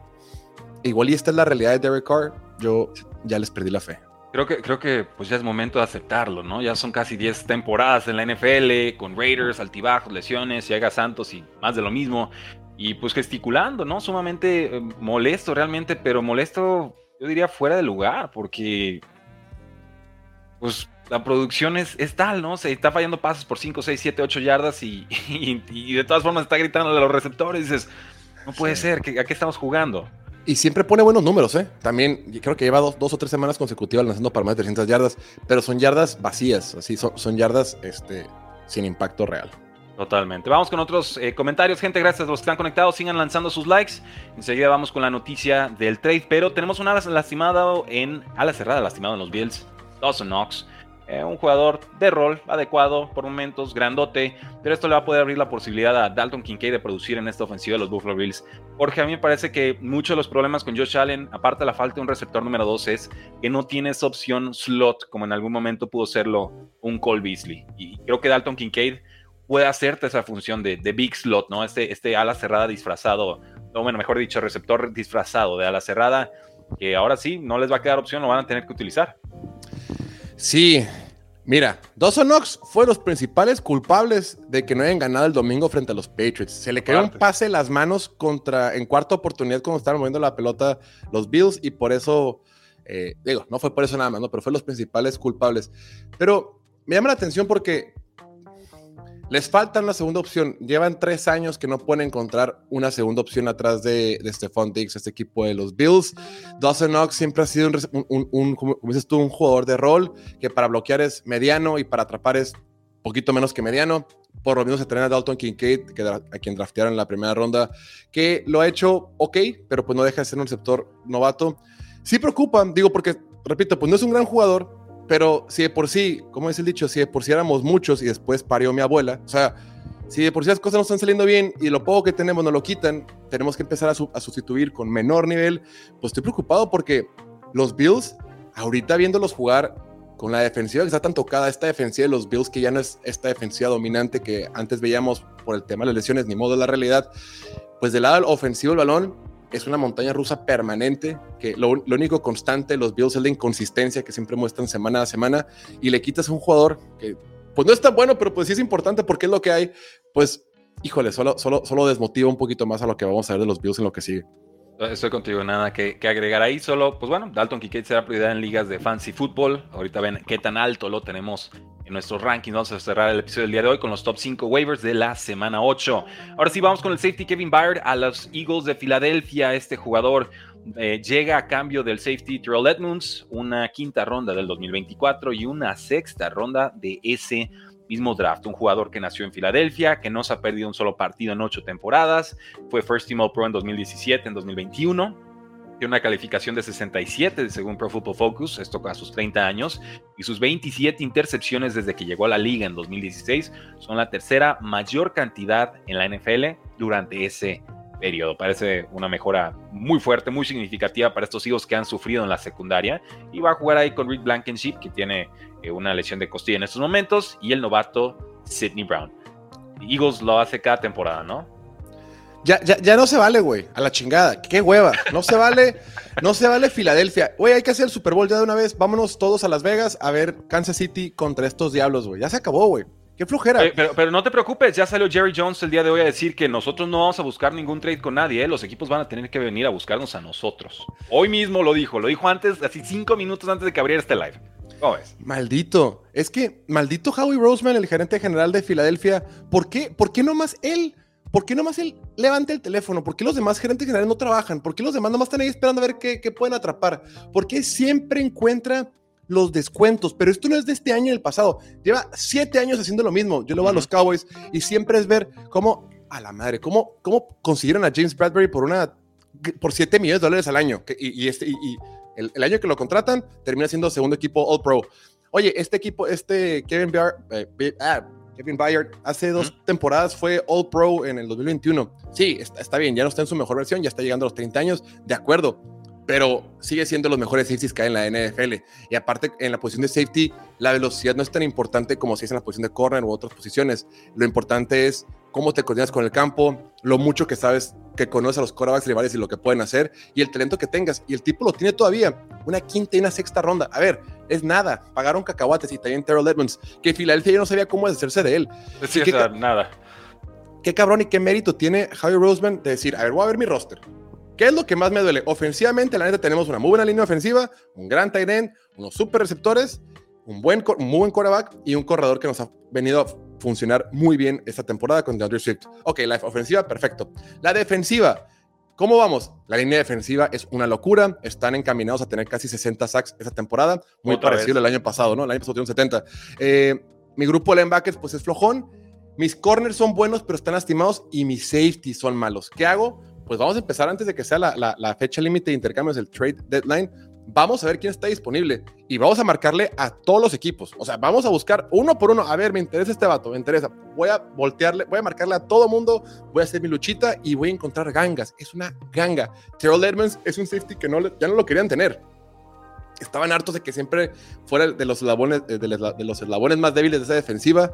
igual y esta es la realidad de Derek Carr, yo ya les perdí la fe. Creo que, creo que pues ya es momento de aceptarlo, ¿no? Ya son casi 10 temporadas en la NFL, con Raiders, altibajos, lesiones, llega Santos y más de lo mismo. Y pues gesticulando, ¿no? Sumamente eh, molesto realmente, pero molesto, yo diría, fuera de lugar, porque pues la producción es, tal, ¿no? Se está fallando pases por 5, 6, 7, 8 yardas [laughs] y, y, de todas formas está gritando de los receptores. Y dices, no puede ser, ¿a qué estamos jugando? Y siempre pone buenos números, ¿eh? También creo que lleva dos, o tres semanas consecutivas lanzando para más de 300 yardas, pero son yardas vacías, así son, son yardas este, sin impacto real. Totalmente. Vamos con otros eh, comentarios, gente. Gracias a los que están conectados. Sigan lanzando sus likes. Enseguida vamos con la noticia del trade. Pero tenemos una lastimada en. ala cerrada lastimado en los Bills. Dawson Knox. Eh, un jugador de rol adecuado por momentos, grandote, pero esto le va a poder abrir la posibilidad a Dalton Kincaid de producir en esta ofensiva de los Buffalo Bills. Porque a mí me parece que muchos de los problemas con Josh Allen, aparte de la falta de un receptor número 2, es que no tiene opción slot como en algún momento pudo serlo un Cole Beasley. Y creo que Dalton Kincaid puede hacerte esa función de, big slot, ¿no? Este, este ala cerrada disfrazado, o bueno, mejor dicho, receptor disfrazado de ala cerrada, que ahora sí no les va a quedar opción, lo van a tener que utilizar. Sí, mira, Dawson Knox fue los principales culpables de que no hayan ganado el domingo frente a los Patriots. Se le quedó un pase en las manos contra, en cuarta oportunidad cuando estaban moviendo la pelota los Bills y por eso, eh, digo, no fue por eso nada más, ¿no? Pero fue los principales culpables. Pero me llama la atención porque les falta una segunda opción. Llevan tres años que no pueden encontrar una segunda opción atrás de, de Stephon Diggs, este equipo de los Bills. Dawson Knox siempre ha sido un, jugador de rol que para bloquear es mediano y para atrapar es poquito menos que mediano. Por lo menos se traen a Dalton Kincaid, que a quien draftearon en la primera ronda, que lo ha hecho ok, pero pues no deja de ser un receptor novato. Sí preocupan, digo, porque, repito, pues no es un gran jugador, pero si de por sí, como es el dicho, si de por sí éramos muchos y después parió mi abuela, o sea, si de por sí las cosas no están saliendo bien y lo poco que tenemos nos lo quitan, tenemos que empezar a, sustituir con menor nivel, pues estoy preocupado porque los Bills, ahorita viéndolos jugar con la defensiva que está tan tocada, esta defensiva de los Bills que ya no es esta defensiva dominante que antes veíamos por el tema de las lesiones, ni modo de la realidad, pues del lado ofensivo el balón es una montaña rusa permanente, que lo, único constante, los Bills es la inconsistencia que siempre muestran semana a semana, y le quitas a un jugador que pues no es tan bueno, pero pues sí es importante porque es lo que hay, pues híjole, solo, solo, solo desmotiva un poquito más a lo que vamos a ver de los Bills en lo que sigue. Estoy contigo, nada que, agregar ahí. Solo, pues bueno, Dalton Kincaid será prioridad en ligas de fancy fútbol. Ahorita ven qué tan alto lo tenemos en nuestros rankings. Vamos a cerrar el episodio del día de hoy con los top 5 waivers de la semana 8. Ahora sí, vamos con el safety Kevin Byard a los Eagles de Filadelfia. Este jugador eh, llega a cambio del safety Terrell Edmonds, una quinta ronda del 2024 y una sexta ronda de ese mismo draft, un jugador que nació en Filadelfia, que no se ha perdido un solo partido en ocho temporadas, fue First Team All Pro en 2017, en 2021, tiene una calificación de 67 según Pro Football Focus, esto a sus 30 años, y sus 27 intercepciones desde que llegó a la liga en 2016 son la tercera mayor cantidad en la NFL durante ese periodo. Parece una mejora muy fuerte, muy significativa para estos hijos que han sufrido en la secundaria. Y va a jugar ahí con Rick Blankenship, que tiene una lesión de costilla en estos momentos, y el novato Sidney Brown. Eagles lo hace cada temporada, ¿no? Ya, ya, ya no se vale, güey. A la chingada. Qué hueva. No se vale. No se vale Filadelfia. Güey, hay que hacer el Super Bowl ya de una vez. Vámonos todos a Las Vegas a ver Kansas City contra estos diablos, güey. Ya se acabó, güey. Qué flujera. pero, no te preocupes, ya salió Jerry Jones el día de hoy a decir que nosotros no vamos a buscar ningún trade con nadie, ¿eh? los equipos van a tener que venir a buscarnos a nosotros. Hoy mismo lo dijo, lo dijo antes, así cinco minutos antes de que abriera este live. ¿Cómo? Maldito. Es que, maldito Howie Roseman, el gerente general de Filadelfia, ¿por qué, ¿por qué nomás él? ¿Por qué nomás él levanta el teléfono? ¿Por qué los demás gerentes generales no trabajan? ¿Por qué los demás nomás están ahí esperando a ver qué, qué pueden atrapar? ¿Por qué siempre encuentra los descuentos, pero esto no es de este año y el pasado. Lleva siete años haciendo lo mismo. Yo lo voy a los Cowboys y siempre es ver cómo, a la madre, cómo, cómo consiguieron a James Bradbury por una por 7 millones de dólares al año. y, este, y, el, año que lo contratan termina siendo segundo equipo All Pro. Oye, este equipo, este Kevin Bayard, eh, ah, Kevin Bayard hace dos temporadas fue All Pro en el 2021. Sí, está, está bien, ya no está en su mejor versión, ya está llegando a los 30 años, de acuerdo pero sigue siendo los mejores safeties que hay en la NFL. Y aparte, en la posición de safety, la velocidad no es tan importante como si es en la posición de corner u otras posiciones. Lo importante es cómo te coordinas con el campo, lo mucho que sabes, que conoces a los quarterbacks rivales y lo que pueden hacer, y el talento que tengas. Y el tipo lo tiene todavía. Una quinta y una sexta ronda. A ver, es nada. Pagaron cacahuates y también Terrell Edmonds, que Filadelfia ya no sabía cómo deshacerse de él. Sí, o nada. Qué cabrón y qué mérito tiene Javi Roseman de decir, a ver, voy a ver mi roster ¿Qué es lo que más me duele? Ofensivamente, la neta, tenemos una muy buena línea ofensiva, un gran tight end, unos super receptores, un, buen, muy buen quarterback y un corredor que nos ha venido a funcionar muy bien esta temporada con DeAndre Swift. Ok, la ofensiva, perfecto. La defensiva, ¿cómo vamos? La línea defensiva es una locura. Están encaminados a tener casi 60 sacks esta temporada, muy parecido al año pasado, ¿no? El año pasado tuvieron 70. Eh, mi grupo de linebackers, pues es flojón. Mis corners son buenos, pero están lastimados y mis safeties son malos. ¿Qué hago? Pues vamos a empezar antes de que sea la, fecha límite de intercambios, el trade deadline, vamos a ver quién está disponible y vamos a marcarle a todos los equipos. O sea, vamos a buscar uno por uno. A ver, me interesa este vato, me interesa. Voy a voltearle, voy a marcarle a todo mundo, voy a hacer mi luchita y voy a encontrar gangas. Es una ganga. Terrell Edmonds es un safety que no, ya no lo querían tener. Estaban hartos de que siempre fuera de los eslabones, de, los eslabones más débiles de esa defensiva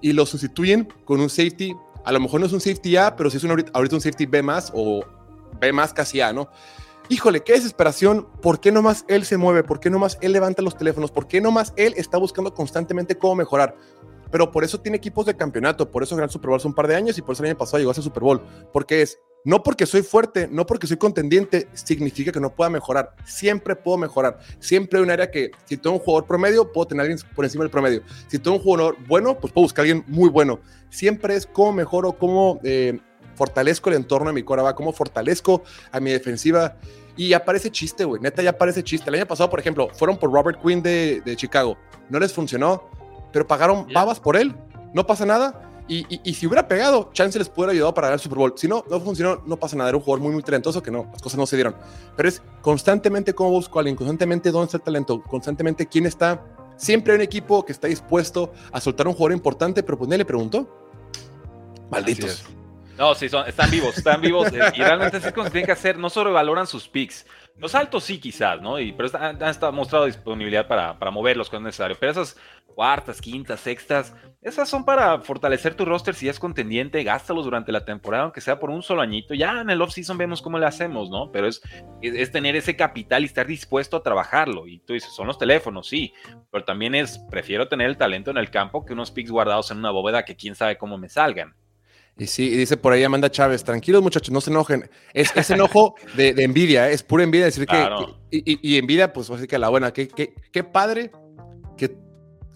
y lo sustituyen con un safety. A lo mejor no es un safety A, pero sí es un, ahorita un safety B más o B más casi A, ¿no? híjole, qué desesperación, ¿por qué nomás él se mueve? ¿Por qué nomás él levanta los teléfonos? ¿Por qué nomás él está buscando constantemente cómo mejorar? Pero por eso tiene equipos de campeonato, por eso el Super Bowl hace un par de años y por eso el año pasado llegó a ese Super Bowl, porque es, no porque soy fuerte, no porque soy contendiente, significa que no pueda mejorar. Siempre puedo mejorar. Siempre hay un área que, si tengo un jugador promedio, puedo tener a alguien por encima del promedio. Si tengo un jugador bueno, pues puedo buscar a alguien muy bueno. Siempre es cómo mejoro, cómo eh, fortalezco el entorno de mi va cómo fortalezco a mi defensiva. Y ya parece chiste, güey. Neta, ya parece chiste. El año pasado, por ejemplo, fueron por Robert Quinn de, Chicago. No les funcionó, pero pagaron babas por él. No pasa nada. Y, si hubiera pegado, chance les pudiera ayudado para ganar el Super Bowl. Si no, no funcionó, no pasa nada. Era un jugador muy, muy talentoso que no, las cosas no se dieron. Pero es constantemente cómo busco a alguien, constantemente dónde está el talento, constantemente quién está. Siempre hay un equipo que está dispuesto a soltar un jugador importante, pero pues nadie le preguntó. Malditos. No, sí, son, están vivos, están vivos. [laughs] Y realmente es como tienen que hacer, no sobrevaloran sus picks. Los altos sí, quizás, ¿no? Y, pero han, mostrado disponibilidad para, para moverlos cuando es necesario. Pero esas cuartas, quintas, sextas, esas son para fortalecer tu roster si es contendiente, gástalos durante la temporada, aunque sea por un solo añito. Ya en el off-season vemos cómo le hacemos, ¿no? Pero es, es, tener ese capital y estar dispuesto a trabajarlo. Y tú dices, son los teléfonos, sí, pero también es, prefiero tener el talento en el campo que unos picks guardados en una bóveda que quién sabe cómo me salgan. Y sí, y dice por ahí Amanda Chávez, tranquilos muchachos, no se enojen. Es, es enojo de, envidia, ¿eh? es pura envidia decir que, y, y, envidia, pues así que la buena, qué, qué, qué padre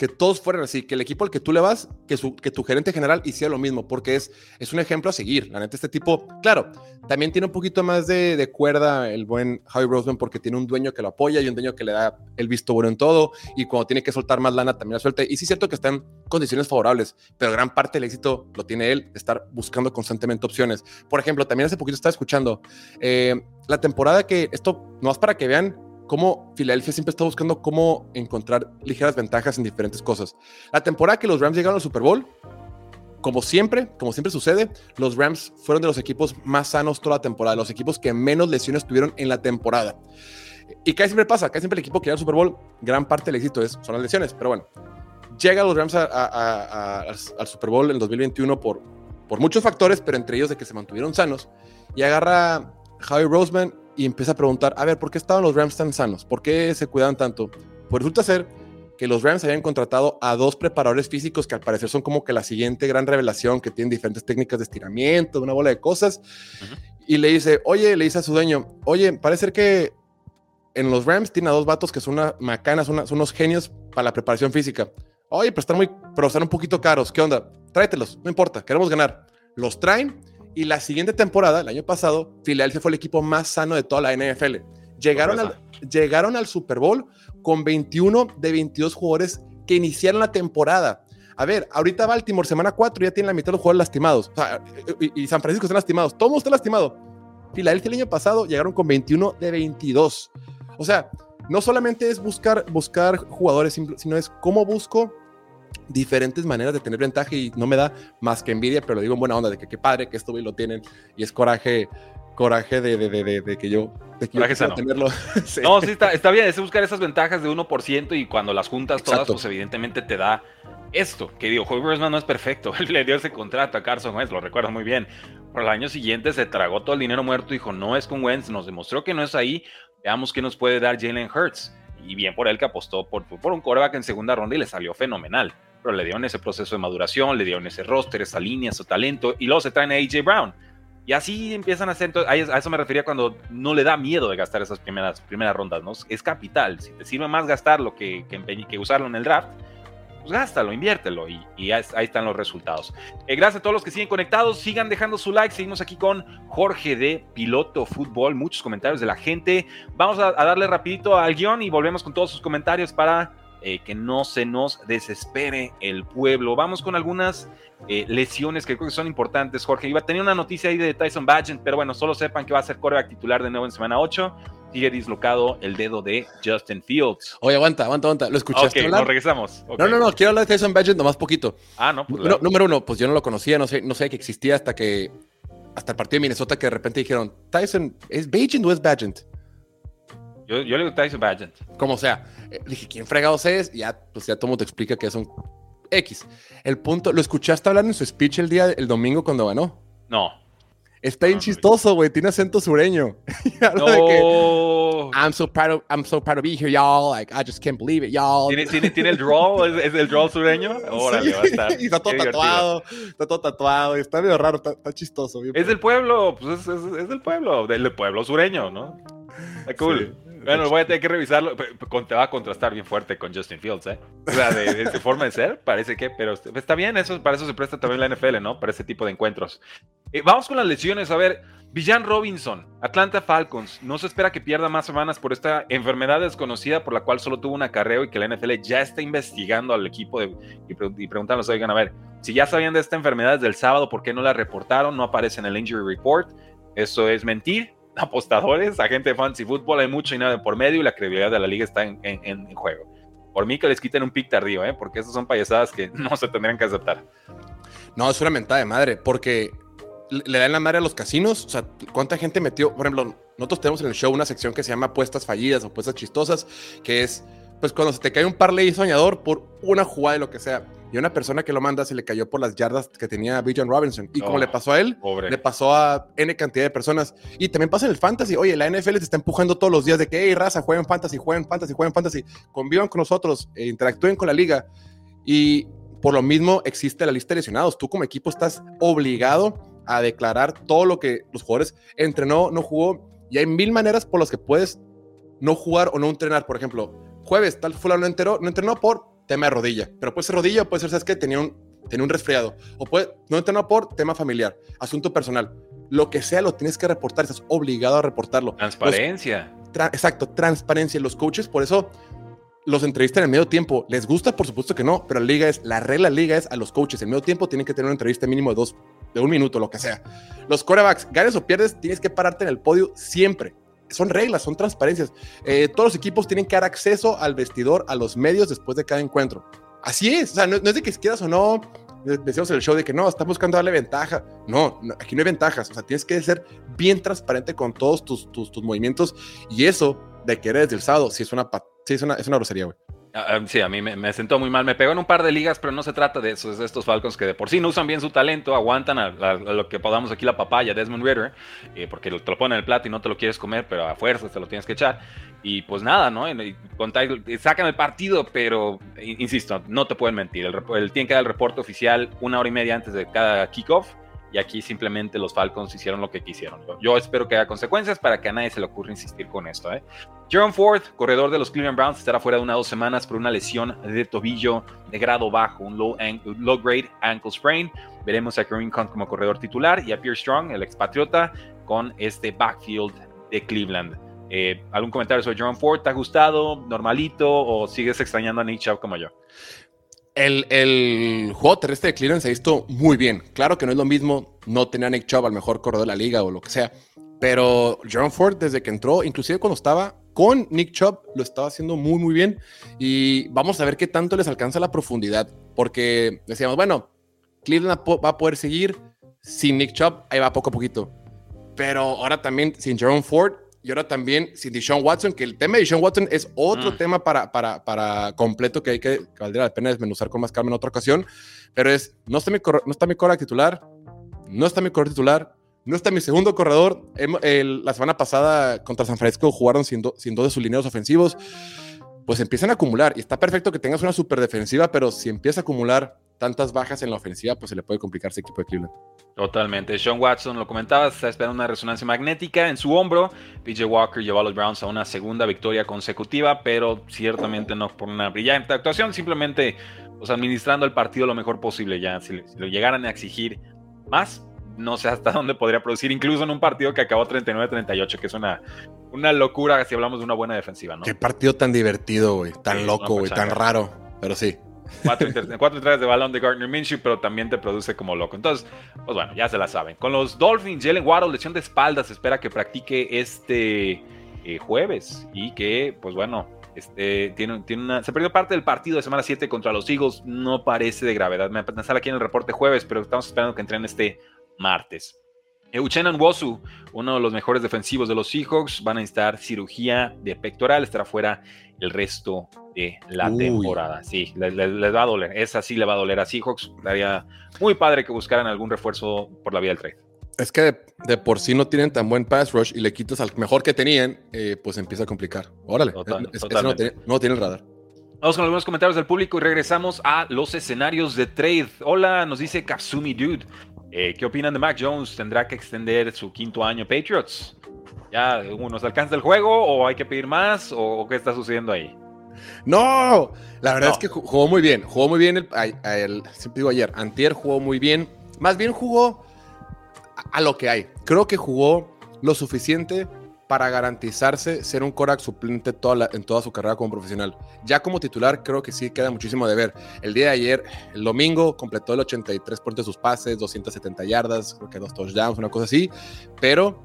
que todos fueran así, que el equipo al que tú le vas, que, su, que tu gerente general hiciera lo mismo, porque es, es un ejemplo a seguir. La neta, este tipo, claro, también tiene un poquito más de, de cuerda el buen Howie Roseman, porque tiene un dueño que lo apoya y un dueño que le da el visto bueno en todo, y cuando tiene que soltar más lana también la suelta. Y sí es cierto que está en condiciones favorables, pero gran parte del éxito lo tiene él, estar buscando constantemente opciones. Por ejemplo, también hace poquito estaba escuchando eh, la temporada que, esto no es para que vean cómo Filadelfia siempre está buscando cómo encontrar ligeras ventajas en diferentes cosas. La temporada que los Rams llegaron al Super Bowl, como siempre, como siempre sucede, los Rams fueron de los equipos más sanos toda la temporada, los equipos que menos lesiones tuvieron en la temporada. Y casi siempre pasa, casi siempre el equipo que llega al Super Bowl, gran parte del éxito es, son las lesiones, pero bueno, llega los Rams al Super Bowl en 2021 por, por muchos factores, pero entre ellos de que se mantuvieron sanos, y agarra Javi Roseman y empieza a preguntar, a ver, ¿por qué estaban los Rams tan sanos? ¿Por qué se cuidaban tanto? Pues resulta ser que los Rams habían contratado a dos preparadores físicos que al parecer son como que la siguiente gran revelación, que tienen diferentes técnicas de estiramiento, una bola de cosas. Y le dice, oye, le dice a su dueño, oye, parece ser que en los Rams tiene a dos vatos que son una macanas, son, unos genios para la preparación física. Oye, pero están muy, pero están un poquito caros. ¿Qué onda? Tráetelos, no importa, queremos ganar. Los traen y la siguiente temporada, el año pasado, Philadelphia fue el equipo más sano de toda la NFL. Llegaron al, llegaron al Super Bowl con 21 de 22 jugadores que iniciaron la temporada. A ver, ahorita Baltimore, semana 4, ya tiene la mitad de los jugadores lastimados. y, San Francisco están lastimados. Todo está lastimado. Filadelfia el año pasado llegaron con 21 de 22. O sea, no solamente es buscar, buscar jugadores, sino es cómo busco diferentes maneras de tener ventaja y no me da más que envidia, pero lo digo en buena onda de que qué padre que esto y lo tienen y es coraje coraje de, de, de, de que yo, de que tenerlo. [laughs] No, sí, está, está, bien, es buscar esas ventajas de 1% y cuando las juntas todas, pues evidentemente te da esto, que digo, Hoy no es perfecto, él [laughs] le dio ese contrato a Carson Wentz, lo recuerdo muy bien, pero el año siguiente se tragó todo el dinero muerto, dijo, no es con Wentz, nos demostró que no es ahí, veamos qué nos puede dar Jalen Hurts, y bien por él que apostó por, por un coreback en segunda ronda y le salió fenomenal pero le dieron ese proceso de maduración, le dieron ese roster, esa línea, su talento, y luego se traen a AJ Brown. Y así empiezan a hacer, a eso me refería cuando no le da miedo de gastar esas primeras, primeras rondas, ¿no? Es capital, si te sirve más gastarlo que, que, que usarlo en el draft, pues gástalo, inviértelo y, ahí están los resultados. Eh, gracias a todos los que siguen conectados, sigan dejando su like, seguimos aquí con Jorge de Piloto Fútbol, muchos comentarios de la gente. Vamos a, a darle rapidito al guion y volvemos con todos sus comentarios para eh, que no se nos desespere el pueblo. Vamos con algunas eh, lesiones que creo que son importantes, Jorge. Iba a tener una noticia ahí de Tyson Bagent, pero bueno, solo sepan que va a ser coreback titular de nuevo en semana 8. Sigue dislocado el dedo de Justin Fields. Oye, aguanta, aguanta, aguanta. ¿Lo escuchaste Ok, hablar? nos regresamos. No, no, no, quiero hablar de Tyson Bagent nomás poquito. Ah, no, pues No, número uno, pues yo no lo conocía, no sé, no sé que existía hasta que hasta el partido de Minnesota que de repente dijeron, Tyson, ¿es Bagent o es Bagent? Yo, yo le digo Tyson Bagent. Como sea. Eh, dije, ¿quién fregados es? Y ya, pues ya mundo te explica que es un X. El punto, ¿lo escuchaste hablar en su speech el día, el domingo cuando ganó? No. Está bien No, no, chistoso, güey, tiene acento sureño. [laughs] Habla de que, No. I'm so proud of, I'm so proud to be here, y'all. Like, I just can't believe it, y'all. ¿Tiene, tiene, tiene el draw? ¿Es, es el draw sureño? [laughs] Órale, Sí, va a estar. Y [laughs] está todo qué divertido. tatuado, está todo tatuado, y está medio raro, está, está chistoso. bien Es del pueblo, pues es, es- es del pueblo, del pueblo sureño, ¿no? Está cool. Sí. Bueno, voy a tener que revisarlo. Te va a contrastar bien fuerte con Justin Fields, ¿eh? O sea, de, de forma de ser, parece que, pero est- está bien, eso, para eso se presta también la NFL, ¿no? Para ese tipo de encuentros. Eh, vamos con las lesiones. A ver, Villan Robinson, Atlanta Falcons. No se espera que pierda más semanas por esta enfermedad desconocida por la cual solo tuvo un acarreo y que la NFL ya está investigando al equipo de, y, pre- y oigan, a ver, si ya sabían de esta enfermedad desde el sábado, ¿por qué no la reportaron? No aparece en el injury report. Eso es mentir. Apostadores, agente de fantasy fútbol, hay mucho y nada por medio y la credibilidad de la liga está en, juego. Por mí que les quiten un pick tardío, ¿eh? porque esas son payasadas que [laughs] no se tendrían que aceptar. No, es una mentada de madre, porque le dan la madre a los casinos. O sea, ¿cuánta gente metió? Por ejemplo, nosotros tenemos en el show una sección que se llama apuestas fallidas o apuestas chistosas, que es, pues, cuando se te cae un parlay soñador por una jugada de lo que sea. Y una persona que lo manda se le cayó por las yardas que tenía Bijan Robinson. Y como le pasó a él, Pobre. le pasó a N cantidad de personas. Y también pasa en el fantasy. Oye, la NFL te está empujando todos los días de que, hey, raza, jueguen fantasy, jueguen fantasy, jueguen fantasy. Convivan con nosotros, eh, interactúen con la liga. Y por lo mismo existe la lista de lesionados. Tú como equipo estás obligado a declarar todo lo que los jugadores entrenó, no jugó. Y hay mil maneras por las que puedes no jugar o no entrenar. Por ejemplo, jueves, tal fulano no entrenó, no entrenó por tema de rodilla. Pero puede ser rodilla puede ser, ¿sabes qué? Tenía un, tenía un resfriado. O puede, no entrenó por tema familiar, asunto personal. Lo que sea lo tienes que reportar, estás obligado a reportarlo. Transparencia. Tra- exacto, transparencia. Los coaches, por eso los entrevistan en medio tiempo. ¿Les gusta? Por supuesto que no, pero la liga es, la regla liga es a los coaches. En medio tiempo tienen que tener una entrevista mínimo de dos, de un minuto, lo que sea. Los corebacks, ganes o pierdes, tienes que pararte en el podio siempre. Son reglas, son transparencias. Eh, todos los equipos tienen que dar acceso al vestidor, a los medios después de cada encuentro. Así es, o sea, no, no es de que quieras o no. de- Decíamos en el show de que no, está buscando darle ventaja. No, no, aquí no hay ventajas. O sea, tienes que ser bien transparente con todos tus, tus, tus movimientos. Y eso de que eres del sábado, sí es una, sí es una, es una grosería, güey. Ah, ah, Sí, a mí me, me sentó muy mal. Me pegó en un par de ligas, pero no se trata de eso. Es de estos Falcons que de por sí no usan bien su talento, aguantan a, a- a lo que podamos aquí la papaya, Desmond Ritter, eh, porque te lo ponen en el plato y no te lo quieres comer, pero a fuerzas te lo tienes que echar. Y pues nada, ¿no? Y- y sacan el partido, pero insisto, no te pueden mentir. El, el tienen que dar el reporte oficial una hora y media antes de cada kickoff. Y aquí simplemente los Falcons hicieron lo que quisieron. Yo, espero que haya consecuencias para que a nadie se le ocurra insistir con esto. ¿eh? Jerome Ford, corredor de los Cleveland Browns, estará fuera de una o dos semanas por una lesión de tobillo de grado bajo, un low, low grade ankle sprain. Veremos a Kareem Hunt como corredor titular y a Pierre Strong, el expatriota, con este backfield de Cleveland. Eh, ¿Algún comentario sobre Jerome Ford? ¿Te ha gustado? ¿Normalito? ¿O sigues extrañando a Nick Chubb como yo? El, el juego terrestre de Cleveland se ha visto muy bien. Claro que no es lo mismo no tener Nick Chubb al mejor corredor de la liga o lo que sea. Pero Jerome Ford, desde que entró, inclusive cuando estaba con Nick Chubb, lo estaba haciendo muy, muy bien. Y vamos a ver qué tanto les alcanza la profundidad. Porque decíamos, bueno, Cleveland va a poder seguir sin Nick Chubb. Ahí va poco a poquito. Pero ahora también sin Jerome Ford y ahora también sin Deshaun Watson, que el tema de Deshaun Watson es otro Mm. tema para, para, para completo que hay que, que valdría la pena desmenuzar con más calma en otra ocasión. Pero es, no está mi, cor- no está mi corredor titular, no está mi corredor titular, no está mi segundo corredor. Hem- el- la semana pasada contra San Francisco jugaron sin, do- sin dos de sus lineos ofensivos. Pues empiezan a acumular y está perfecto que tengas una super defensiva, pero si empieza a acumular tantas bajas en la ofensiva, pues se le puede complicar a ese equipo de Cleveland. Totalmente. Sean Watson, lo comentabas, está esperando una resonancia magnética en su hombro. PJ Walker llevó a los Browns a una segunda victoria consecutiva, pero ciertamente no por una brillante actuación, simplemente pues, administrando el partido lo mejor posible ya. Si lo llegaran a exigir más, no sé hasta [laughs] dónde podría producir, incluso en un partido que acabó 39-38, que es una, una locura si hablamos de una buena defensiva, ¿no? Qué partido tan divertido, güey, tan loco, güey, tan raro, pero sí. Cuatro, entradas de balón de Gardner Minshew, pero también te produce como loco. Entonces, pues bueno, ya se la saben. Con los Dolphins, Jalen Waddle, lesión de espalda, se espera que practique este eh, jueves y que, pues bueno, este, tiene, tiene una, se perdió parte del partido de semana 7 contra los Eagles. No parece de gravedad. Me sale aquí en el reporte jueves, pero estamos esperando que entren este martes. Euchenan Wosu, uno de los mejores defensivos de los Seahawks, van a necesitar cirugía de pectoral, estará fuera el resto de la temporada. Sí, les, va a doler. Esa sí le va a doler a Seahawks. Daría muy padre que buscaran algún refuerzo por la vía del trade. Es que de, por sí no tienen tan buen pass rush y le quitas al mejor que tenían, eh, pues empieza a complicar. Órale, no, tiene, no tiene el radar. Vamos con algunos comentarios del público y regresamos a los escenarios de trade. Hola, nos dice Kazumi Dude. Eh, ¿Qué opinan de Mac Jones? ¿Tendrá que extender su quinto año Patriots? ¿Ya nos alcanza el juego o hay que pedir más o, qué está sucediendo ahí? No, la verdad es que jugó muy bien, jugó muy bien, el, siempre digo ayer, Antier jugó muy bien, más bien jugó a lo que hay. Creo que jugó lo suficiente para garantizarse ser un Korak suplente toda en toda su carrera como profesional. Ya como titular, creo que sí queda muchísimo de ver. El día de ayer, el domingo, completó el 83% de sus pases, 270 yardas, creo que dos touchdowns, una cosa así, pero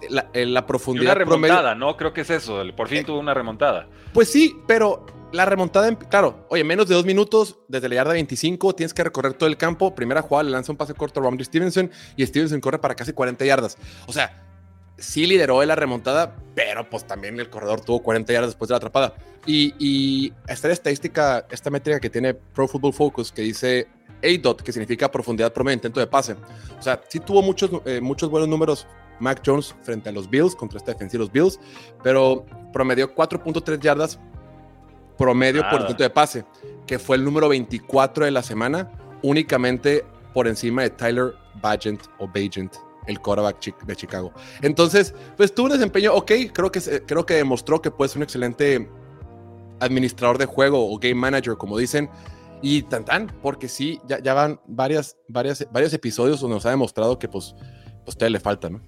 eh, la, en la profundidad. una remontada, ¿no? Creo que es eso. Por fin eh, tuvo una remontada. Pues sí, pero la remontada, claro, oye, menos de dos minutos desde la yarda 25, tienes que recorrer todo el campo. Primera jugada, le lanza un pase corto a Ramsey Stevenson y Stevenson corre para casi 40 yardas. O sea, sí lideró en la remontada, pero pues también el corredor tuvo 40 yardas después de la atrapada. Y, esta estadística, esta métrica que tiene Pro Football Focus, que dice ADOT, que significa profundidad promedio de intento de pase. O sea, sí tuvo muchos, eh, muchos buenos números Mac Jones frente a los Bills, contra esta defensiva los Bills, pero promedió 4.3 yardas promedio por intento de pase, que fue el número 24 de la semana, únicamente por encima de Tyler Bagent o Bagent el quarterback de Chicago. Entonces, pues tuvo un desempeño, ok, creo que, creo que demostró que puede ser un excelente administrador de juego o game manager, como dicen. Y tan tan, porque sí, ya, van varias, varias, varios episodios donde nos ha demostrado que pues, pues a usted le falta, ¿no?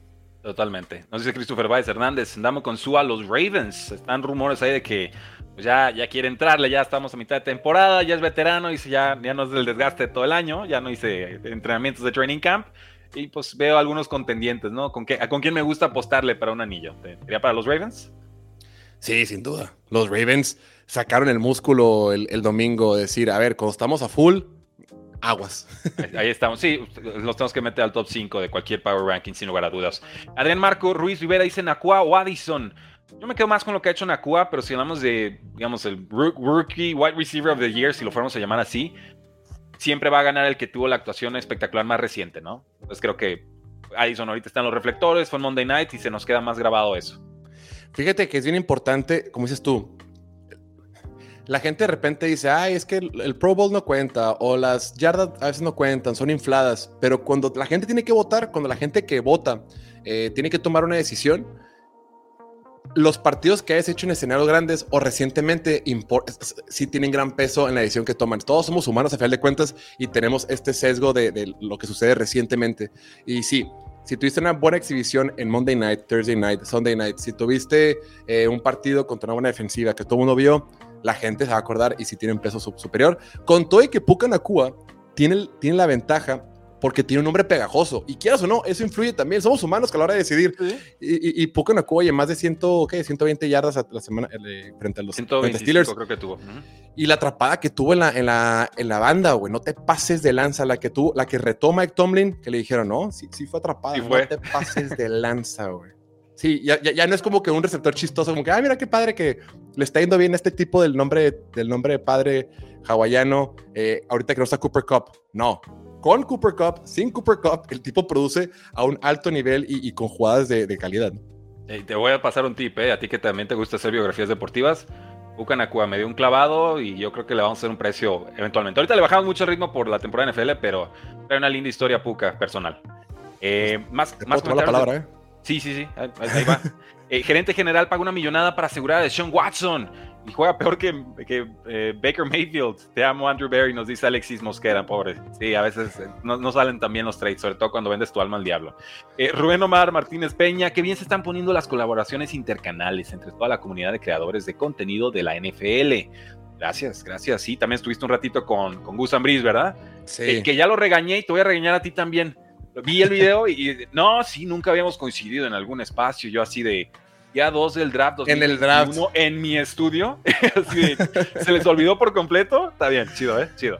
Totalmente. Nos dice Christopher Weiss Hernández, andamos con su a los Ravens. Están rumores ahí de que pues ya, ya quiere entrarle, ya estamos a mitad de temporada, ya es veterano, y ya, ya no es del desgaste de todo el año, ya no hice entrenamientos de training camp y pues veo algunos contendientes, ¿no? ¿Con, qué, ¿Con quién me gusta apostarle para un anillo? ¿Sería para los Ravens? Sí, sin duda. Los Ravens sacaron el músculo el, domingo, decir, a ver, cuando estamos a full, aguas. Ahí estamos, sí, los tenemos que meter al top 5 de cualquier Power Ranking, sin lugar a dudas. Adrián Marco Ruiz Rivera dice Nakua o Addison. Yo me quedo más con lo que ha hecho Nakua, pero si hablamos de, digamos, el rookie wide receiver of the year, si lo fuéramos a llamar así, siempre va a ganar el que tuvo la actuación espectacular más reciente, ¿no? Pues creo que Addison ahorita están los reflectores, fue Monday Night y se nos queda más grabado eso. Fíjate que es bien importante, como dices tú, la gente de repente dice, ay, es que el, Pro Bowl no cuenta, o las yardas a veces no cuentan, son infladas, pero cuando la gente tiene que votar, cuando la gente que vota eh, tiene que tomar una decisión, los partidos que hayas hecho en escenarios grandes o recientemente sí tienen gran peso en la decisión que toman. Todos somos humanos a final de cuentas y tenemos este sesgo de, lo que sucede recientemente. Y sí, si tuviste una buena exhibición en Monday Night, Thursday Night, Sunday Night, si tuviste eh, un partido contra una buena defensiva que todo el mundo vio, la gente se va a acordar y si tienen peso superior. Con todo y que Puka Nakua tiene, tiene la ventaja porque tiene un nombre pegajoso. Y quieras o no, eso influye también. Somos humanos que a la hora de decidir. Y, y, y Puka oye más de 100, ¿qué? 120 yardas a la semana eh, frente a los Steelers. creo que tuvo. Y la atrapada que tuvo en la, en la, en la banda, güey, no te pases de lanza. La que tuvo, la que retoma Mike Tomlin, que le dijeron, no, sí, sí fue atrapada. No te pases de lanza, güey. Sí, ya, ya, no es como que un receptor chistoso, como que, ah, mira qué padre que le está yendo bien este tipo del nombre, del nombre de padre hawaiano, eh, ahorita que no está Cooper Cup. No, con Cooper Cup, sin Cooper Cup, el tipo produce a un alto nivel y, con jugadas de, calidad. te voy a pasar un tip, ¿eh? a ti que también te gusta hacer biografías deportivas. Bucanacua me dio un clavado y yo creo que le vamos a hacer un precio eventualmente. Ahorita le bajamos mucho el ritmo por la temporada NFL, pero trae una linda historia Puca personal. Eh, más más la palabra, ¿eh? Sí, sí, sí, ahí, va. [laughs] Eh, gerente general paga una millonada para asegurar a Sean Watson. Y juega peor que, que eh, Baker Mayfield. Te amo, Andrew Berry, nos dice Alexis Mosquera, pobre. Sí, a veces eh, no, salen tan bien los trades, sobre todo cuando vendes tu alma al diablo. Eh, Rubén Omar Martínez Peña, qué bien se están poniendo las colaboraciones intercanales entre toda la comunidad de creadores de contenido de la NFL. Gracias, gracias. Sí, también estuviste un ratito con, con Gus Ambris, ¿verdad? Sí. que ya lo regañé y te voy a regañar a ti también. Vi el video y, no, sí, nunca habíamos coincidido en algún espacio. Yo así de, ya dos del draft en el draft. en mi estudio. [laughs] Se les olvidó por completo. Está bien chido eh chido.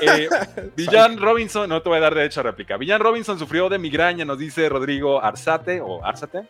Eh, [laughs] Villan Robinson no te voy a dar derecho a réplica. Villan Robinson sufrió de migraña nos dice Rodrigo Arzate o Arzate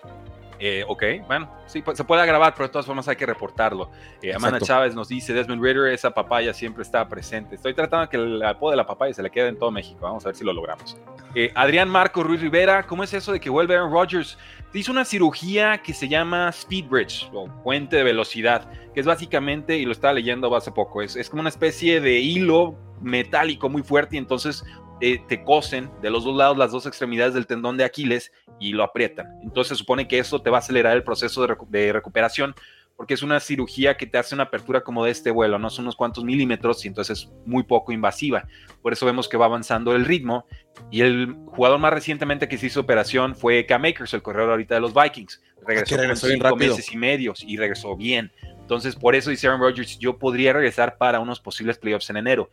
eh, ok, bueno, sí, pues, se puede grabar, pero de todas formas hay que reportarlo. Eh, Amanda Chávez nos dice, Desmond Ritter, esa papaya siempre está presente. Estoy tratando de que el apodo de la papaya se le quede en todo México. Vamos a ver si lo logramos. Eh, Adrián Marco Ruiz Rivera, ¿cómo es eso de que vuelve Aaron Rodgers? Hizo una cirugía que se llama Speed Bridge, o puente de velocidad, que es básicamente, y lo estaba leyendo hace poco, es, es como una especie de hilo metálico muy fuerte y entonces eh, te cosen de los dos lados las dos extremidades del tendón de Aquiles y lo aprietan. Entonces se supone que eso te va a acelerar el proceso de, recuperación porque es una cirugía que te hace una apertura como de este vuelo, no son unos cuantos milímetros y entonces es muy poco invasiva. Por eso vemos que va avanzando el ritmo. Y el jugador más recientemente que se hizo operación fue Cam Akers, el corredor ahorita de los Vikings. Regresó, en cinco meses y medios y regresó bien. Entonces, por eso dice Aaron Rodgers, yo podría regresar para unos posibles playoffs en enero.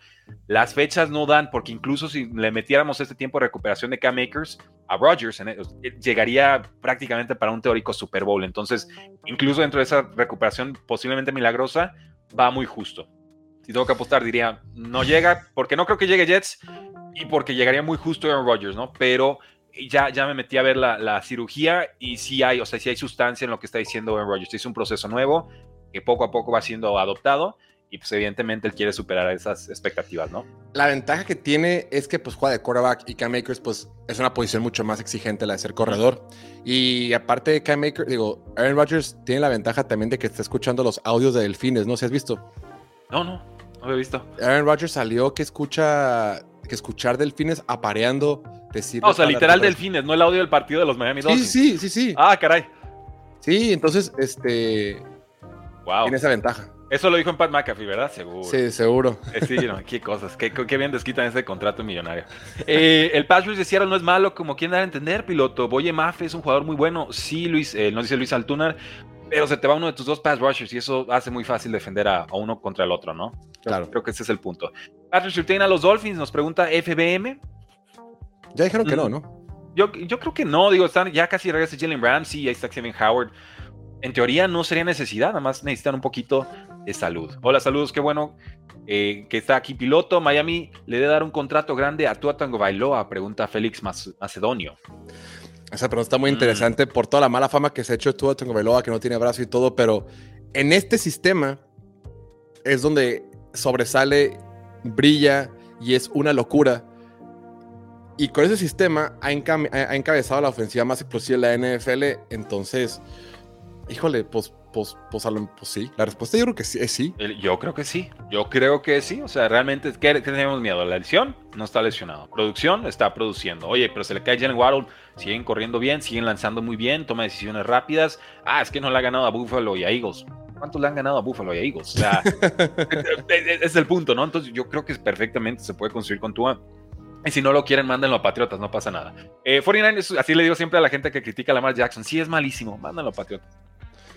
Las fechas no dan, porque incluso si le metiéramos este tiempo de recuperación de Cam Makers a Rodgers, eh, llegaría prácticamente para un teórico Super Bowl. Entonces, incluso dentro de esa recuperación posiblemente milagrosa, va muy justo. Si tengo que apostar, diría, no llega, porque no creo que llegue Jets y porque llegaría muy justo Aaron Rodgers, ¿no? Pero ya, ya me metí a ver la, cirugía y sí hay, o sea, sí hay sustancia en lo que está diciendo Aaron Rodgers. Es un proceso nuevo, que poco a poco va siendo adoptado y pues evidentemente él quiere superar esas expectativas, ¿no? La ventaja que tiene es que pues juega de quarterback y Cam Akers pues es una posición mucho más exigente la de ser corredor. Y aparte de Cam Akers, digo, Aaron Rodgers tiene la ventaja también de que está escuchando los audios de Delfines, ¿no? ¿Si has visto? No, no, no lo he visto. Aaron Rodgers salió que escucha que escuchar Delfines apareando decir... o sea, literal Delfines, no el audio del partido de los Miami Dolphins. Sí, sí, sí, sí. Ah, caray. Sí, entonces, este tiene esa ventaja. Eso lo dijo en Pat McAfee, ¿verdad? Seguro. Sí, seguro. Eh, sí, no, qué cosas, qué, qué, bien desquitan ese contrato millonario. [laughs] Eh, el pass rush de Seattle no es malo, como quien dar a entender, piloto. Boye Mafe es un jugador muy bueno. Sí, Luis, eh, nos dice Luis Altunar, pero se te va uno de tus dos pass rushers y eso hace muy fácil defender a, uno contra el otro, ¿no? Claro. Creo que ese es el punto. Rusher tiene a los Dolphins, nos pregunta FBM. Ya dijeron que no, mm. ¿no? Yo, yo creo que no, digo, están, ya casi regresa Jalen Ramsey, ahí está Kevin Howard en teoría no sería necesidad, nada más necesitan un poquito de salud. Hola, saludos, qué bueno eh, que está aquí piloto. Miami le debe dar un contrato grande a Tua Tango Bailoa, pregunta Félix Macedonio. Esa pregunta está muy mm. interesante por toda la mala fama que se ha hecho Tua Tango Bailoa, que no tiene brazo y todo, pero en este sistema es donde sobresale, brilla y es una locura. Y con ese sistema ha, ha encabezado la ofensiva más explosiva de la NFL, entonces Híjole, pues, pues, pues, pues, sí. La respuesta yo creo que sí, es sí. Yo creo que sí. Yo creo que sí. O sea, realmente, ¿qué, tenemos miedo? ¿La lesión? No está lesionado. Producción está produciendo. Oye, pero se le cae Jalen Waddle. Siguen corriendo bien, siguen lanzando muy bien, toma decisiones rápidas. Ah, es que no le ha ganado a Buffalo y a Eagles. ¿Cuántos le han ganado a Buffalo y a Eagles? O sea, [laughs] es el punto, ¿no? Entonces yo creo que perfectamente se puede construir con Tua. Y si no lo quieren, mándenlo a Patriotas, no pasa nada. Eh, 49 así le digo siempre a la gente que critica a Lamar Jackson, sí es malísimo, mándenlo a Patriotas.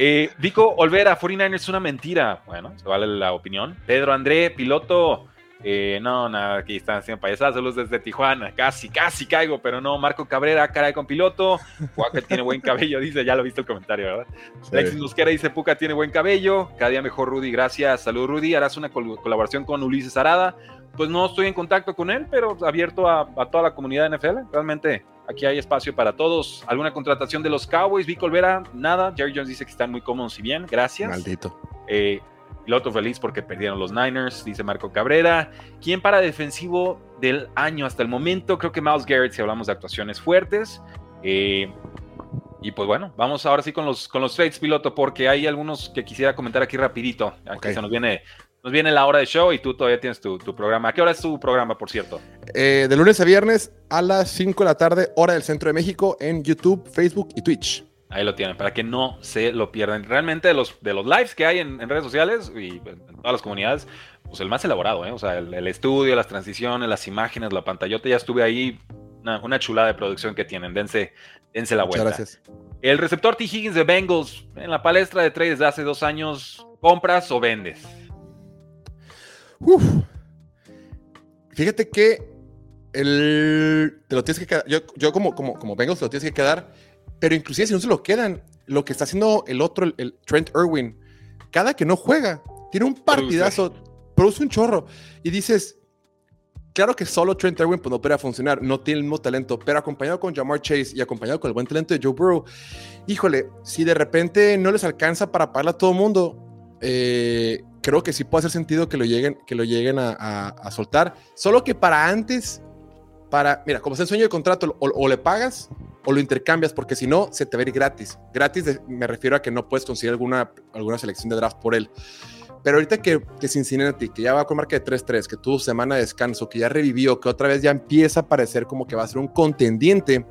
Eh, Vico Olvera, 49ers es una mentira. Bueno, se vale la opinión. Pedro André, piloto. Eh, no, nada, aquí están haciendo payasadas, saludos desde Tijuana, casi, casi caigo, pero no, Marco Cabrera, cara con piloto, Puka tiene buen cabello, [laughs] dice, ya lo viste el comentario, ¿verdad? Sí. Alexis Mosquera dice, Puca tiene buen cabello, cada día mejor Rudy, gracias, salud Rudy, harás una colaboración con Ulises Arada, pues no estoy en contacto con él, pero abierto a, a toda la comunidad de NFL, realmente Aquí hay espacio para todos. ¿Alguna contratación de los Cowboys? Vic Olvera, nada. Jerry Jones dice que están muy cómodos y bien. Gracias. Maldito. Eh, piloto feliz porque perdieron los Niners, dice Marco Cabrera. ¿Quién para defensivo del año hasta el momento? Creo que Miles Garrett, si hablamos de actuaciones fuertes. Eh, y pues bueno, vamos ahora sí con los, con los trades, piloto, porque hay algunos que quisiera comentar aquí rapidito. Aquí se nos viene nos viene la hora de show y tú todavía tienes tu, programa. ¿A qué hora es tu programa, por cierto? Eh, de lunes a viernes a las 5 de la tarde, hora del centro de México, en YouTube, Facebook y Twitch. Ahí lo tienen, para que no se lo pierdan. Realmente de los, de los lives que hay en, redes sociales y en todas las comunidades, pues el más elaborado, ¿eh? O sea, el, estudio, las transiciones, las imágenes, la pantallota, ya estuve ahí. Una, chulada de producción que tienen. Dense, dense la vuelta. gracias. El receptor T. Higgins de Bengals en la palestra de trades de hace dos años, ¿compras o vendes? Uf. Fíjate que el, te lo tienes que quedar. Yo, yo como, como, como Bengals te lo tienes que quedar pero inclusive si no se lo quedan, lo que está haciendo el otro, el, Trent Irwin, cada que no juega, tiene un partidazo, produce, un chorro. Y dices, claro que solo Trent Irwin pues, no puede funcionar, no tiene el mismo talento, pero acompañado con Jamar Chase y acompañado con el buen talento de Joe Burrow, híjole, si de repente no les alcanza para pagarle a todo mundo, eh, creo que sí puede hacer sentido que lo lleguen, que lo lleguen a, a, soltar. Solo que para antes, para, mira, como es el sueño de contrato, o le pagas o lo intercambias, porque si no, se te va a ir gratis. Gratis me refiero a que no puedes conseguir alguna, alguna selección de draft por él. Pero ahorita que, que Cincinnati, que ya va con marca de 3-3, que tuvo semana de descanso, que ya revivió, que otra vez ya empieza a parecer como que va a ser un contendiente,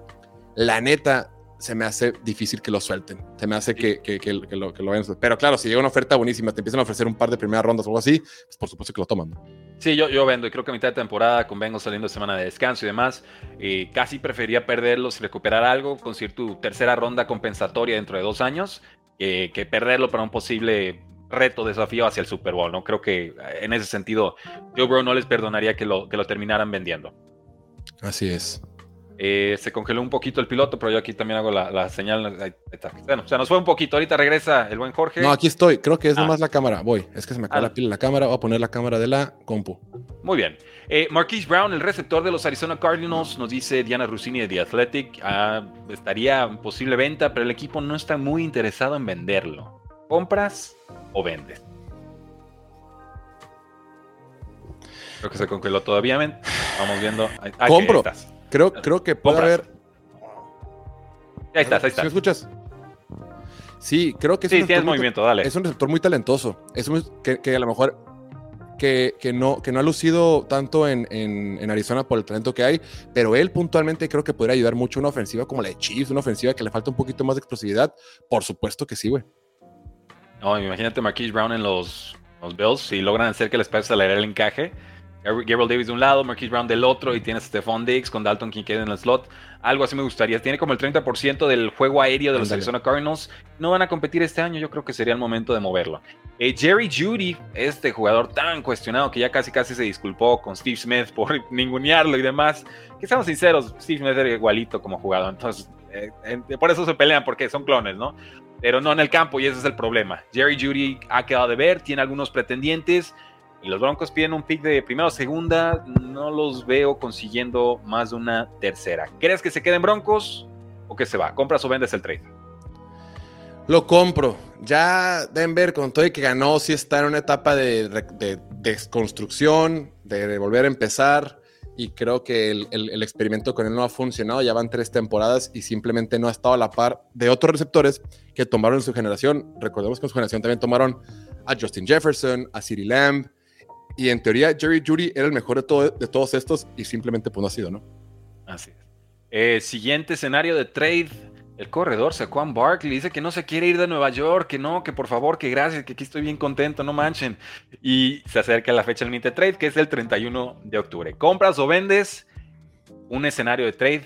la neta, se me hace difícil que lo suelten. Se me hace que, que, que, lo, que lo vayan Pero claro, si llega una oferta buenísima, te empiezan a ofrecer un par de primeras rondas o algo así, pues por supuesto que lo toman. Sí, yo, yo vendo y creo que a mitad de temporada, con Vengo saliendo de semana de descanso y demás, eh, casi preferiría perderlos y recuperar algo, conseguir tu tercera ronda compensatoria dentro de dos años, que perderlo para un posible reto, desafío hacia el Super Bowl. ¿no? Creo que eh, en ese sentido, Joe Burrow no les perdonaría que lo, que lo terminaran vendiendo. Así es. Eh, se congeló un poquito el piloto, pero yo aquí también hago la, señal. Bueno, o sea, nos fue un poquito. Ahorita regresa el buen Jorge. No, aquí estoy. Creo que es ah. nomás la cámara. Voy. Es que se me acaba la ah. pila de la cámara. Voy a poner la cámara de la compu. Muy bien. Eh, Marquise Brown, el receptor de los Arizona Cardinals, nos dice Diana Rossini de The Athletic. Ah, estaría en posible venta, pero el equipo no está muy interesado en venderlo. ¿Compras o vendes? Creo que se congeló todavía. Vamos viendo. Compro. Creo, creo que puede haber. Ahí estás, ahí estás. ¿Me escuchas? Sí, creo que sí, tienes movimiento, dale. Es un receptor muy talentoso. Es que, a lo mejor que, no, que no ha lucido tanto en, en, Arizona por el talento que hay, pero él puntualmente creo que podría ayudar mucho una ofensiva como la de Chiefs, una ofensiva que le falta un poquito más de explosividad. Por supuesto que sí, güey. No, imagínate Marquise Brown en los, los Bills, si logran hacer que les pase el encaje Gabriel Davis de un lado, Marquise Brown del otro, y tienes Stephon Diggs con Dalton Kincaid en el slot. Algo así me gustaría. Tiene como el 30% del juego aéreo de los Arizona Cardinals. No van a competir este año, yo creo que sería el momento de moverlo. Eh, Jerry Judy, este jugador tan cuestionado que ya casi casi se disculpó con Steve Smith por [laughs] ningunearlo y demás. Que seamos sinceros, Steve Smith era igualito como jugador, entonces eh, por eso se pelean, porque son clones, ¿no? Pero no en el campo y ese es el problema. Jerry Judy ha quedado de ver, tiene algunos pretendientes y los Broncos piden un pick de primera o segunda, no los veo consiguiendo más de una tercera. ¿Crees que se queden Broncos o que se va? ¿Compras o vendes el trade? Lo compro. Ya Denver, con todo y que ganó, sí está en una etapa de, desconstrucción, de, volver a empezar. Y creo que el, experimento con él no ha funcionado. Ya van tres temporadas y simplemente no ha estado a la par de otros receptores que tomaron su generación. Recordemos que en su generación también tomaron a Justin Jefferson, a Siri Lamb, y en teoría, Jerry Judy era el mejor de, todo, de todos estos y simplemente pues no ha sido, ¿no? Así es. Eh, siguiente escenario de trade. El corredor Saquon Barkley dice que no se quiere ir de Nueva York, que no, que por favor, que gracias, que aquí estoy bien contento, no manchen. Y se acerca la fecha límite de trade, que es el 31 de octubre. ¿Compras o vendes un escenario de trade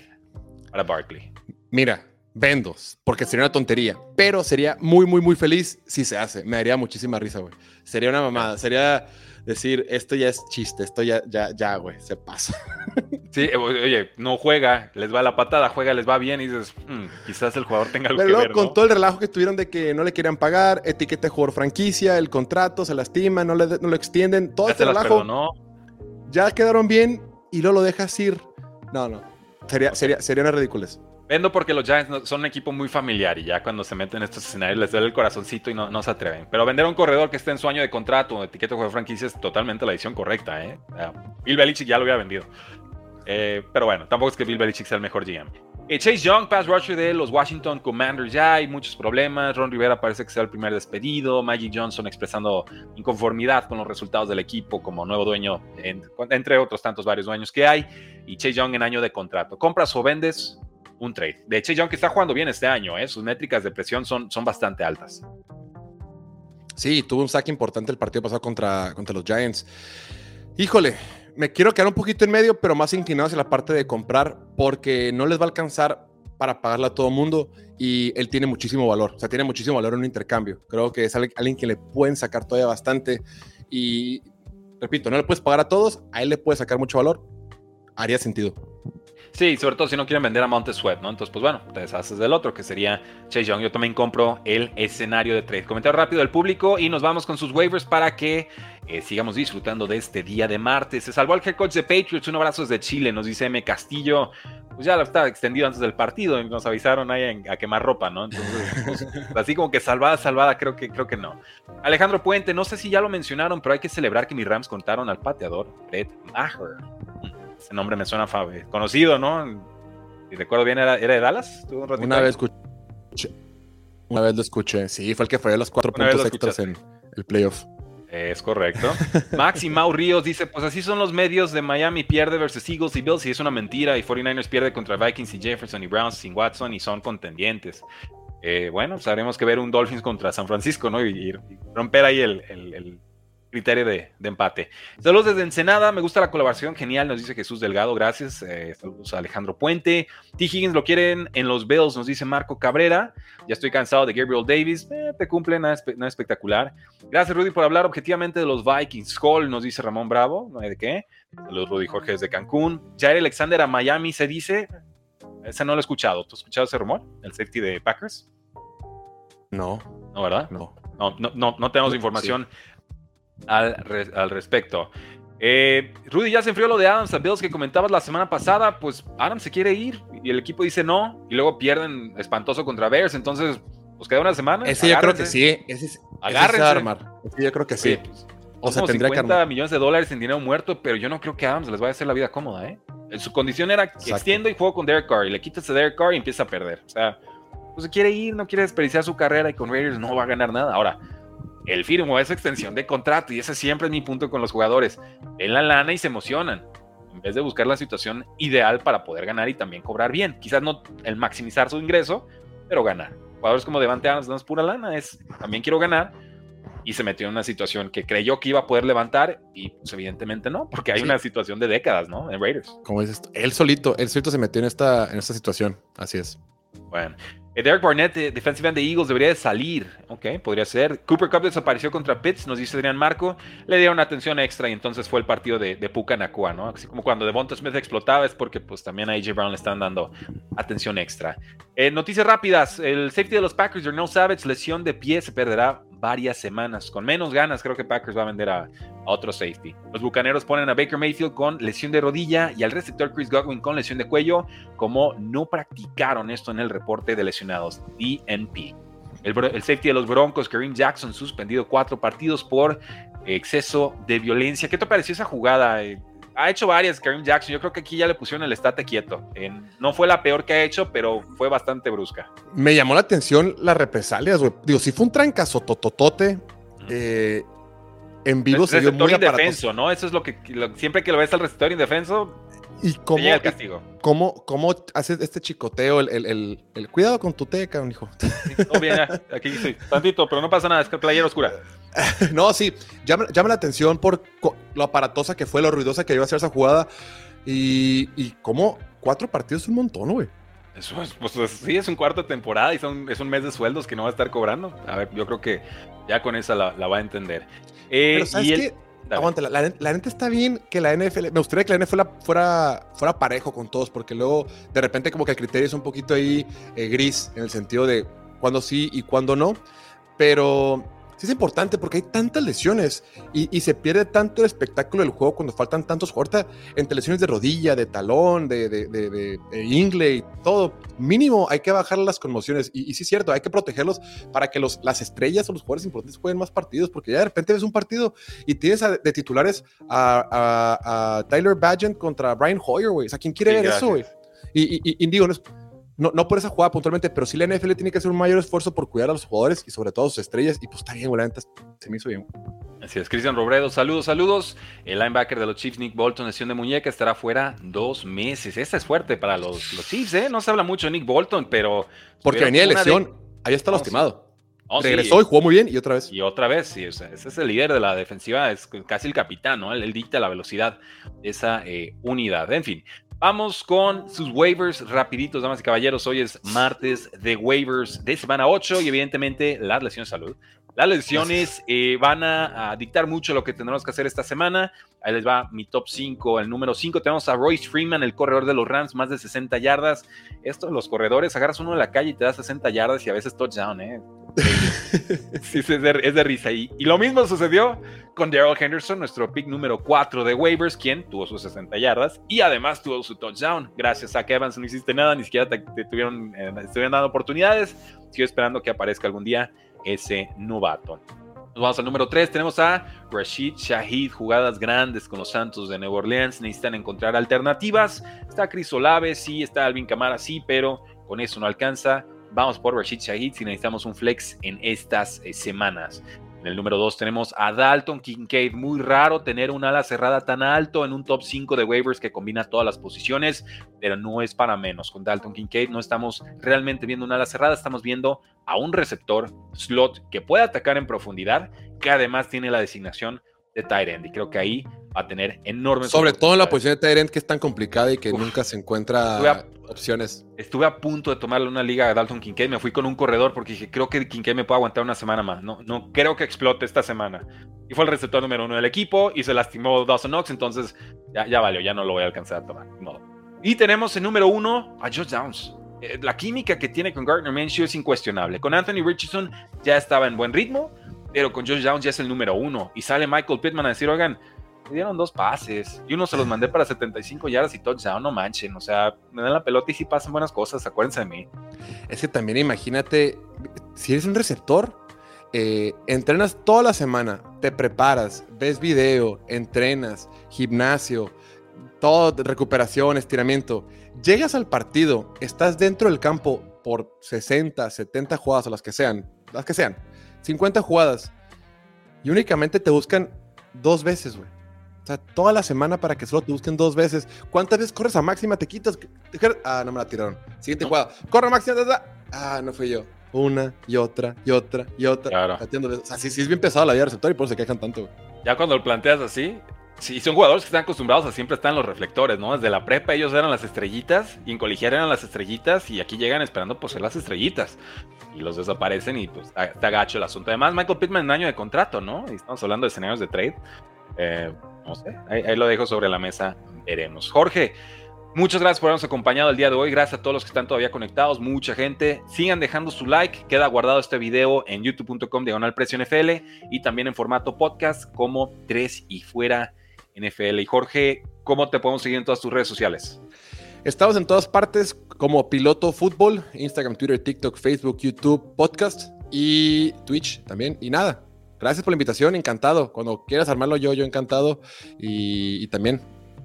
para Barkley? Mira, vendos, porque sería una tontería, pero sería muy, muy, muy feliz si se hace. Me daría muchísima risa, güey. Sería una mamada, sería decir, esto ya es chiste, esto ya, ya, ya, güey, se pasa. [laughs] Sí, oye, no juega, les va la patada, juega, les va bien y dices, hmm, quizás el jugador tenga algo que ver, con todo el relajo que tuvieron de que no le querían pagar, etiqueta de jugador franquicia, el contrato, se lastima, no, le, no lo extienden, todo ese relajo. Ya quedaron bien y luego lo dejas ir. No, no, sería, sería, sería una ridiculez. Vendo porque los Giants son un equipo muy familiar y ya cuando se meten en estos escenarios les duele el corazoncito y no, no se atreven. Pero vender a un corredor que esté en su año de contrato o etiqueta de franquicia es totalmente la decisión correcta. ¿eh? Bill Belichick ya lo había vendido. Eh, pero bueno, tampoco es que Bill Belichick sea el mejor GM. Eh, Chase Young, pass rusher de los Washington Commanders, ya hay muchos problemas. Ron Rivera parece que sea el primer despedido. Maggie Johnson expresando inconformidad con los resultados del equipo como nuevo dueño, entre otros tantos varios dueños que hay. Y Chase Young en año de contrato. ¿Compras o vendes un trade. De hecho, Young está jugando bien este año, ¿eh? sus métricas de presión son, son bastante altas. Sí, tuvo un saque importante el partido pasado contra, contra los Giants. Híjole, me quiero quedar un poquito en medio, pero más inclinado hacia la parte de comprar, porque no les va a alcanzar para pagarle a todo mundo y él tiene muchísimo valor, o sea, tiene muchísimo valor en un intercambio. Creo que es alguien que le pueden sacar todavía bastante y, repito, no le puedes pagar a todos, a él le puede sacar mucho valor, haría sentido. Sí, sobre todo si no quieren vender a Montes Sweat, ¿no? Entonces, pues bueno, te deshaces del otro, que sería Chase Young. Yo también compro el escenario de trade. Comentario rápido del público y nos vamos con sus waivers para que eh, sigamos disfrutando de este día de martes. Se salvó el head coach de Patriots. Un abrazo desde Chile, nos dice M. Castillo. Pues ya lo estaba extendido antes del partido y nos avisaron ahí a quemar ropa, ¿no? Entonces, pues, [laughs] así como que salvada, salvada, creo que, creo que no. Alejandro Puente, no sé si ya lo mencionaron, pero hay que celebrar que mis Rams contaron al pateador Brett Maher. Ese nombre me suena conocido, ¿no? Si recuerdo bien, ¿era, de Dallas? una vez escuché. Una vez lo escuché. Sí, fue el que fue los cuatro puntos extras en el playoff. Es correcto. [laughs] Max y Mau Ríos dice, pues así son los medios de Miami pierde versus Eagles y Bills y es una mentira y 49ers pierde contra Vikings y Jefferson y Browns sin Watson y son contendientes. Eh, bueno, sabremos que ver un Dolphins contra San Francisco, ¿no? Y, romper ahí el criterio de, empate. Saludos desde Ensenada, me gusta la colaboración, genial, nos dice Jesús Delgado, gracias. Eh, saludos a Alejandro Puente. T. Higgins lo quieren en los Bills, nos dice Marco Cabrera. Ya estoy cansado de Gabriel Davis, eh, te cumple, nada, espectacular. Gracias, Rudy, por hablar objetivamente de los Vikings. Hall, nos dice Ramón Bravo, no hay de qué. Saludos, Rudy Jorge desde Cancún. Jair Alexander a Miami se dice. Ese no lo he escuchado. ¿Tú has escuchado ese rumor? ¿El safety de Packers? No. ¿No, verdad? No. No, no, no, tenemos información al, al respecto. Eh, Rudy, ya se enfrió lo de Adams a Bills que comentabas la semana pasada. Pues Adams se quiere ir y el equipo dice no. Y luego pierden espantoso contra Bears. Entonces, pues queda una semana. Ese yo creo que sí. Ese, es, armar. yo creo que sí. Pues, o sea, tendría 50 millones de dólares en dinero muerto, pero yo no creo que Adams les vaya a hacer la vida cómoda, ¿eh? Su condición era que extiendo y juego con Derek Carr y le quitas a Derek Carr y empieza a perder. O sea, pues se quiere ir, no quiere desperdiciar su carrera y con Raiders no va a ganar nada. Ahora, él firmó esa extensión de contrato y ese siempre es mi punto con los jugadores. En la lana y se emocionan en vez de buscar la situación ideal para poder ganar y también cobrar bien. Quizás no el maximizar su ingreso, pero ganar. Jugadores como Devante Adams no es pura lana, es también quiero ganar y se metió en una situación que creyó que iba a poder levantar y pues evidentemente no, porque hay una situación de décadas, ¿no? En Raiders. Como dices, él solito, él solito se metió en esta, en esta situación, así es. Bueno, Derek Barnett, defensive end de Eagles, debería de salir. Ok, podría ser. Cooper Cup desapareció contra Pitts, nos dice Adrián Marco. Le dieron atención extra y entonces fue el partido de, de Puka Nakua, ¿no? Así como cuando Devonta Smith explotaba es porque pues también a AJ Brown le están dando atención extra. Eh, noticias rápidas. El safety de los Packers, No Savage, lesión de pie, se perderá varias semanas. Con menos ganas, creo que Packers va a vender a, otro safety. Los bucaneros ponen a Baker Mayfield con lesión de rodilla y al receptor Chris Godwin con lesión de cuello, como no practicaron esto en el reporte de lesionados DNP. El, safety de los Broncos, Kareem Jackson, suspendido cuatro partidos por exceso de violencia. ¿Qué te pareció esa jugada? Ha hecho varias Kareem Jackson. Yo creo que aquí ya le pusieron el estate quieto. no fue la peor que ha hecho, pero fue bastante brusca. Me llamó la atención las represalias, Digo, si fue un trancazo tototote, eh, en vivo se vio muy indefenso, ¿no? Eso es lo que siempre que lo ves al receptor indefenso, y cómo, el castigo. Cómo, cómo hace este chicoteo, el, el, cuidado con tu teca, un hijo. No, bien, aquí sí, tantito, pero no pasa nada, es que playera oscura. [laughs] no, sí, llama, llama, la atención por lo aparatosa que fue, lo ruidosa que iba a ser esa jugada. Y, y cómo cuatro partidos es un montón, güey. Eso es, pues, sí, es un cuarto de temporada y son, es un mes de sueldos que no va a estar cobrando. A ver, yo creo que ya con esa la, va a entender. Eh, Pero ¿sabes qué? Aguanta, la, la, neta está bien que la NFL, me gustaría que la NFL fuera, fuera parejo con todos, porque luego de repente como que el criterio es un poquito ahí eh, gris en el sentido de cuándo sí y cuándo no, pero sí es importante porque hay tantas lesiones y, se pierde tanto el espectáculo del juego cuando faltan tantos jugadores entre lesiones de rodilla, de talón, de, de, de, ingle y todo. Mínimo hay que bajar las conmociones y, sí es cierto, hay que protegerlos para que los, las estrellas o los jugadores importantes jueguen más partidos porque ya de repente ves un partido y tienes de titulares a, Tyler Badgett contra Brian Hoyer, güey. O sea, ¿quién quiere ver eso, güey? Y, digo, no no, no por esa jugada puntualmente, pero sí la NFL tiene que hacer un mayor esfuerzo por cuidar a los jugadores y sobre todo a sus estrellas. Y pues está bien, güey, se me hizo bien. Así es, Cristian Robredo, saludos, saludos. El linebacker de los Chiefs, Nick Bolton, lesión de muñeca, estará fuera dos meses. Esta es fuerte para los, los Chiefs, ¿eh? No se habla mucho de Nick Bolton, pero... Porque venía de lesión, ahí está lastimado. Oh, Regresó y jugó muy bien y otra vez. Y otra vez, sí, ese es el líder de la defensiva, es casi el capitán, ¿no? Él, dicta la velocidad de esa eh, unidad. En fin, vamos con sus waivers rapiditos, damas y caballeros. Hoy es martes de waivers de semana 8 y evidentemente las lesiones de salud las lesiones eh, van a, dictar mucho lo que tendremos que hacer esta semana. Ahí les va mi top 5. El número 5 tenemos a Royce Freeman, el corredor de los Rams, más de 60 yardas. Esto, los corredores, agarras uno en la calle y te da 60 yardas y a veces touchdown, ¿eh? [laughs] sí, es de, risa. Y, y, lo mismo sucedió con Daryl Henderson, nuestro pick número 4 de waivers, quien tuvo sus 60 yardas y además tuvo su touchdown. Gracias a que Evans no hiciste nada, ni siquiera te, tuvieron, eh, dando oportunidades. Sigo esperando que aparezca algún día ese novato. Nos vamos al número 3. Tenemos a Rashid Shahid, jugadas grandes con los Santos de Nueva Orleans. Necesitan encontrar alternativas. Está Chris Olave, sí, está Alvin Camara, sí, pero con eso no alcanza. Vamos por Rashid Shahid si necesitamos un flex en estas eh, semanas. En el número 2 tenemos a Dalton Kincaid. Muy raro tener un ala cerrada tan alto en un top 5 de waivers que combina todas las posiciones, pero no es para menos. Con Dalton Kincaid no estamos realmente viendo un ala cerrada, estamos viendo a un receptor slot que puede atacar en profundidad, que además tiene la designación de tight end. Y creo que ahí va a tener enormes. Sobre todo en la posición de tight end que es tan complicada y que nunca se encuentra opciones. Estuve a punto de tomarle una liga a Dalton Kincaid. Me fui con un corredor porque dije, creo que Kincaid me puede aguantar una semana más. No, no creo que explote esta semana. Y fue el receptor número uno del equipo y se lastimó Dawson Knox. Entonces ya, ya valió, ya no lo voy a alcanzar a tomar. Y tenemos el número uno a Josh Downs. Eh, la química que tiene con Gardner Minshew es incuestionable. Con Anthony Richardson ya estaba en buen ritmo pero con Josh Downs ya es el número uno. Y sale Michael Pittman a decir, oigan, me dieron dos pases y uno se los mandé para 75 yardas y touchdown, no manchen. O sea, me dan la pelota y si pasan buenas cosas, acuérdense de mí. Es que también imagínate, si eres un receptor, eh, entrenas toda la semana, te preparas, ves video, entrenas, gimnasio, todo, recuperación, estiramiento. Llegas al partido, estás dentro del campo por 60, 70 jugadas o las que sean, las que sean 50 jugadas. Y únicamente te buscan dos veces, güey. O sea, toda la semana para que solo te busquen dos veces. ¿Cuántas veces corres a máxima? Te quitas. Ah, no me la tiraron. Siguiente jugada. Corre a máxima. Ah, no fui yo. Una y otra y otra y otra. Claro. O sea, sí, sí es bien pesado la vida receptor y por eso se quejan tanto, güey. Ya cuando lo planteas así, Sí, son jugadores que están acostumbrados a siempre estar en los reflectores, ¿no? Desde la prepa ellos eran las estrellitas y en colegial eran las estrellitas y aquí llegan esperando pues ser las estrellitas y los desaparecen y pues está gacho el asunto. Además, Michael Pittman en año de contrato, ¿no? Y estamos hablando de escenarios de trade. Eh, no sé, ahí, lo dejo sobre la mesa, veremos. Jorge, Muchas gracias por habernos acompañado el día de hoy. Gracias a todos los que están todavía conectados. Mucha gente. Sigan dejando su like. Queda guardado este video en youtube.com diagonal precio NFL y también en formato podcast como 3 y fuera NFL. Y Jorge, ¿cómo te podemos seguir en todas tus redes sociales? Estamos en todas partes como Piloto Fútbol, Instagram, Twitter, TikTok, Facebook, YouTube, podcast y Twitch también. Y nada, gracias por la invitación, encantado. Cuando quieras armarlo yo, yo encantado. Y, también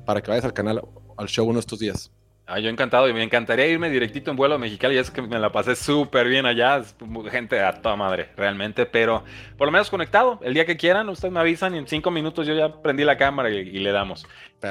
para que vayas al canal, al show uno de estos días. Ah, yo encantado y me encantaría irme directito en vuelo a Mexicali. Ya es que me la pasé súper bien allá. Gente a toda madre, realmente. Pero por lo menos conectado. El día que quieran, ustedes me avisan y en cinco minutos yo ya prendí la cámara y, le damos.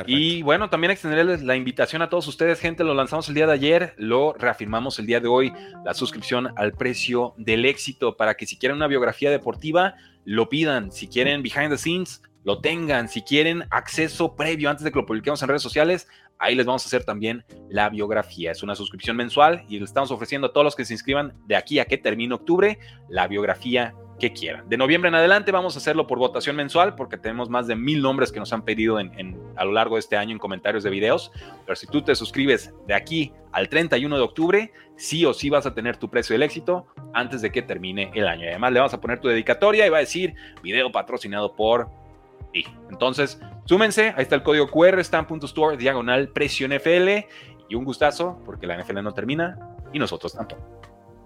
Y bueno, también extenderles la invitación a todos ustedes, gente. Lo lanzamos el día de ayer, lo reafirmamos el día de hoy. La suscripción al precio del éxito para que si quieren una biografía deportiva, lo pidan. Si quieren behind the scenes, lo tengan. Si quieren acceso previo antes de que lo publiquemos en redes sociales, Ahí les vamos a hacer también la biografía. Es una suscripción mensual y le estamos ofreciendo a todos los que se inscriban de aquí a que termine octubre la biografía que quieran. De noviembre en adelante vamos a hacerlo por votación mensual porque tenemos más de mil nombres que nos han pedido en, a lo largo de este año en comentarios de videos. Pero si tú te suscribes de aquí al 31 de octubre, sí o sí vas a tener tu precio del éxito antes de que termine el año. Además le vamos a poner tu dedicatoria y va a decir video patrocinado por y Entonces, súmense, ahí está el código QR, stamp.store, diagonal, precio NFL. Y un gustazo, porque la NFL no termina y nosotros tampoco.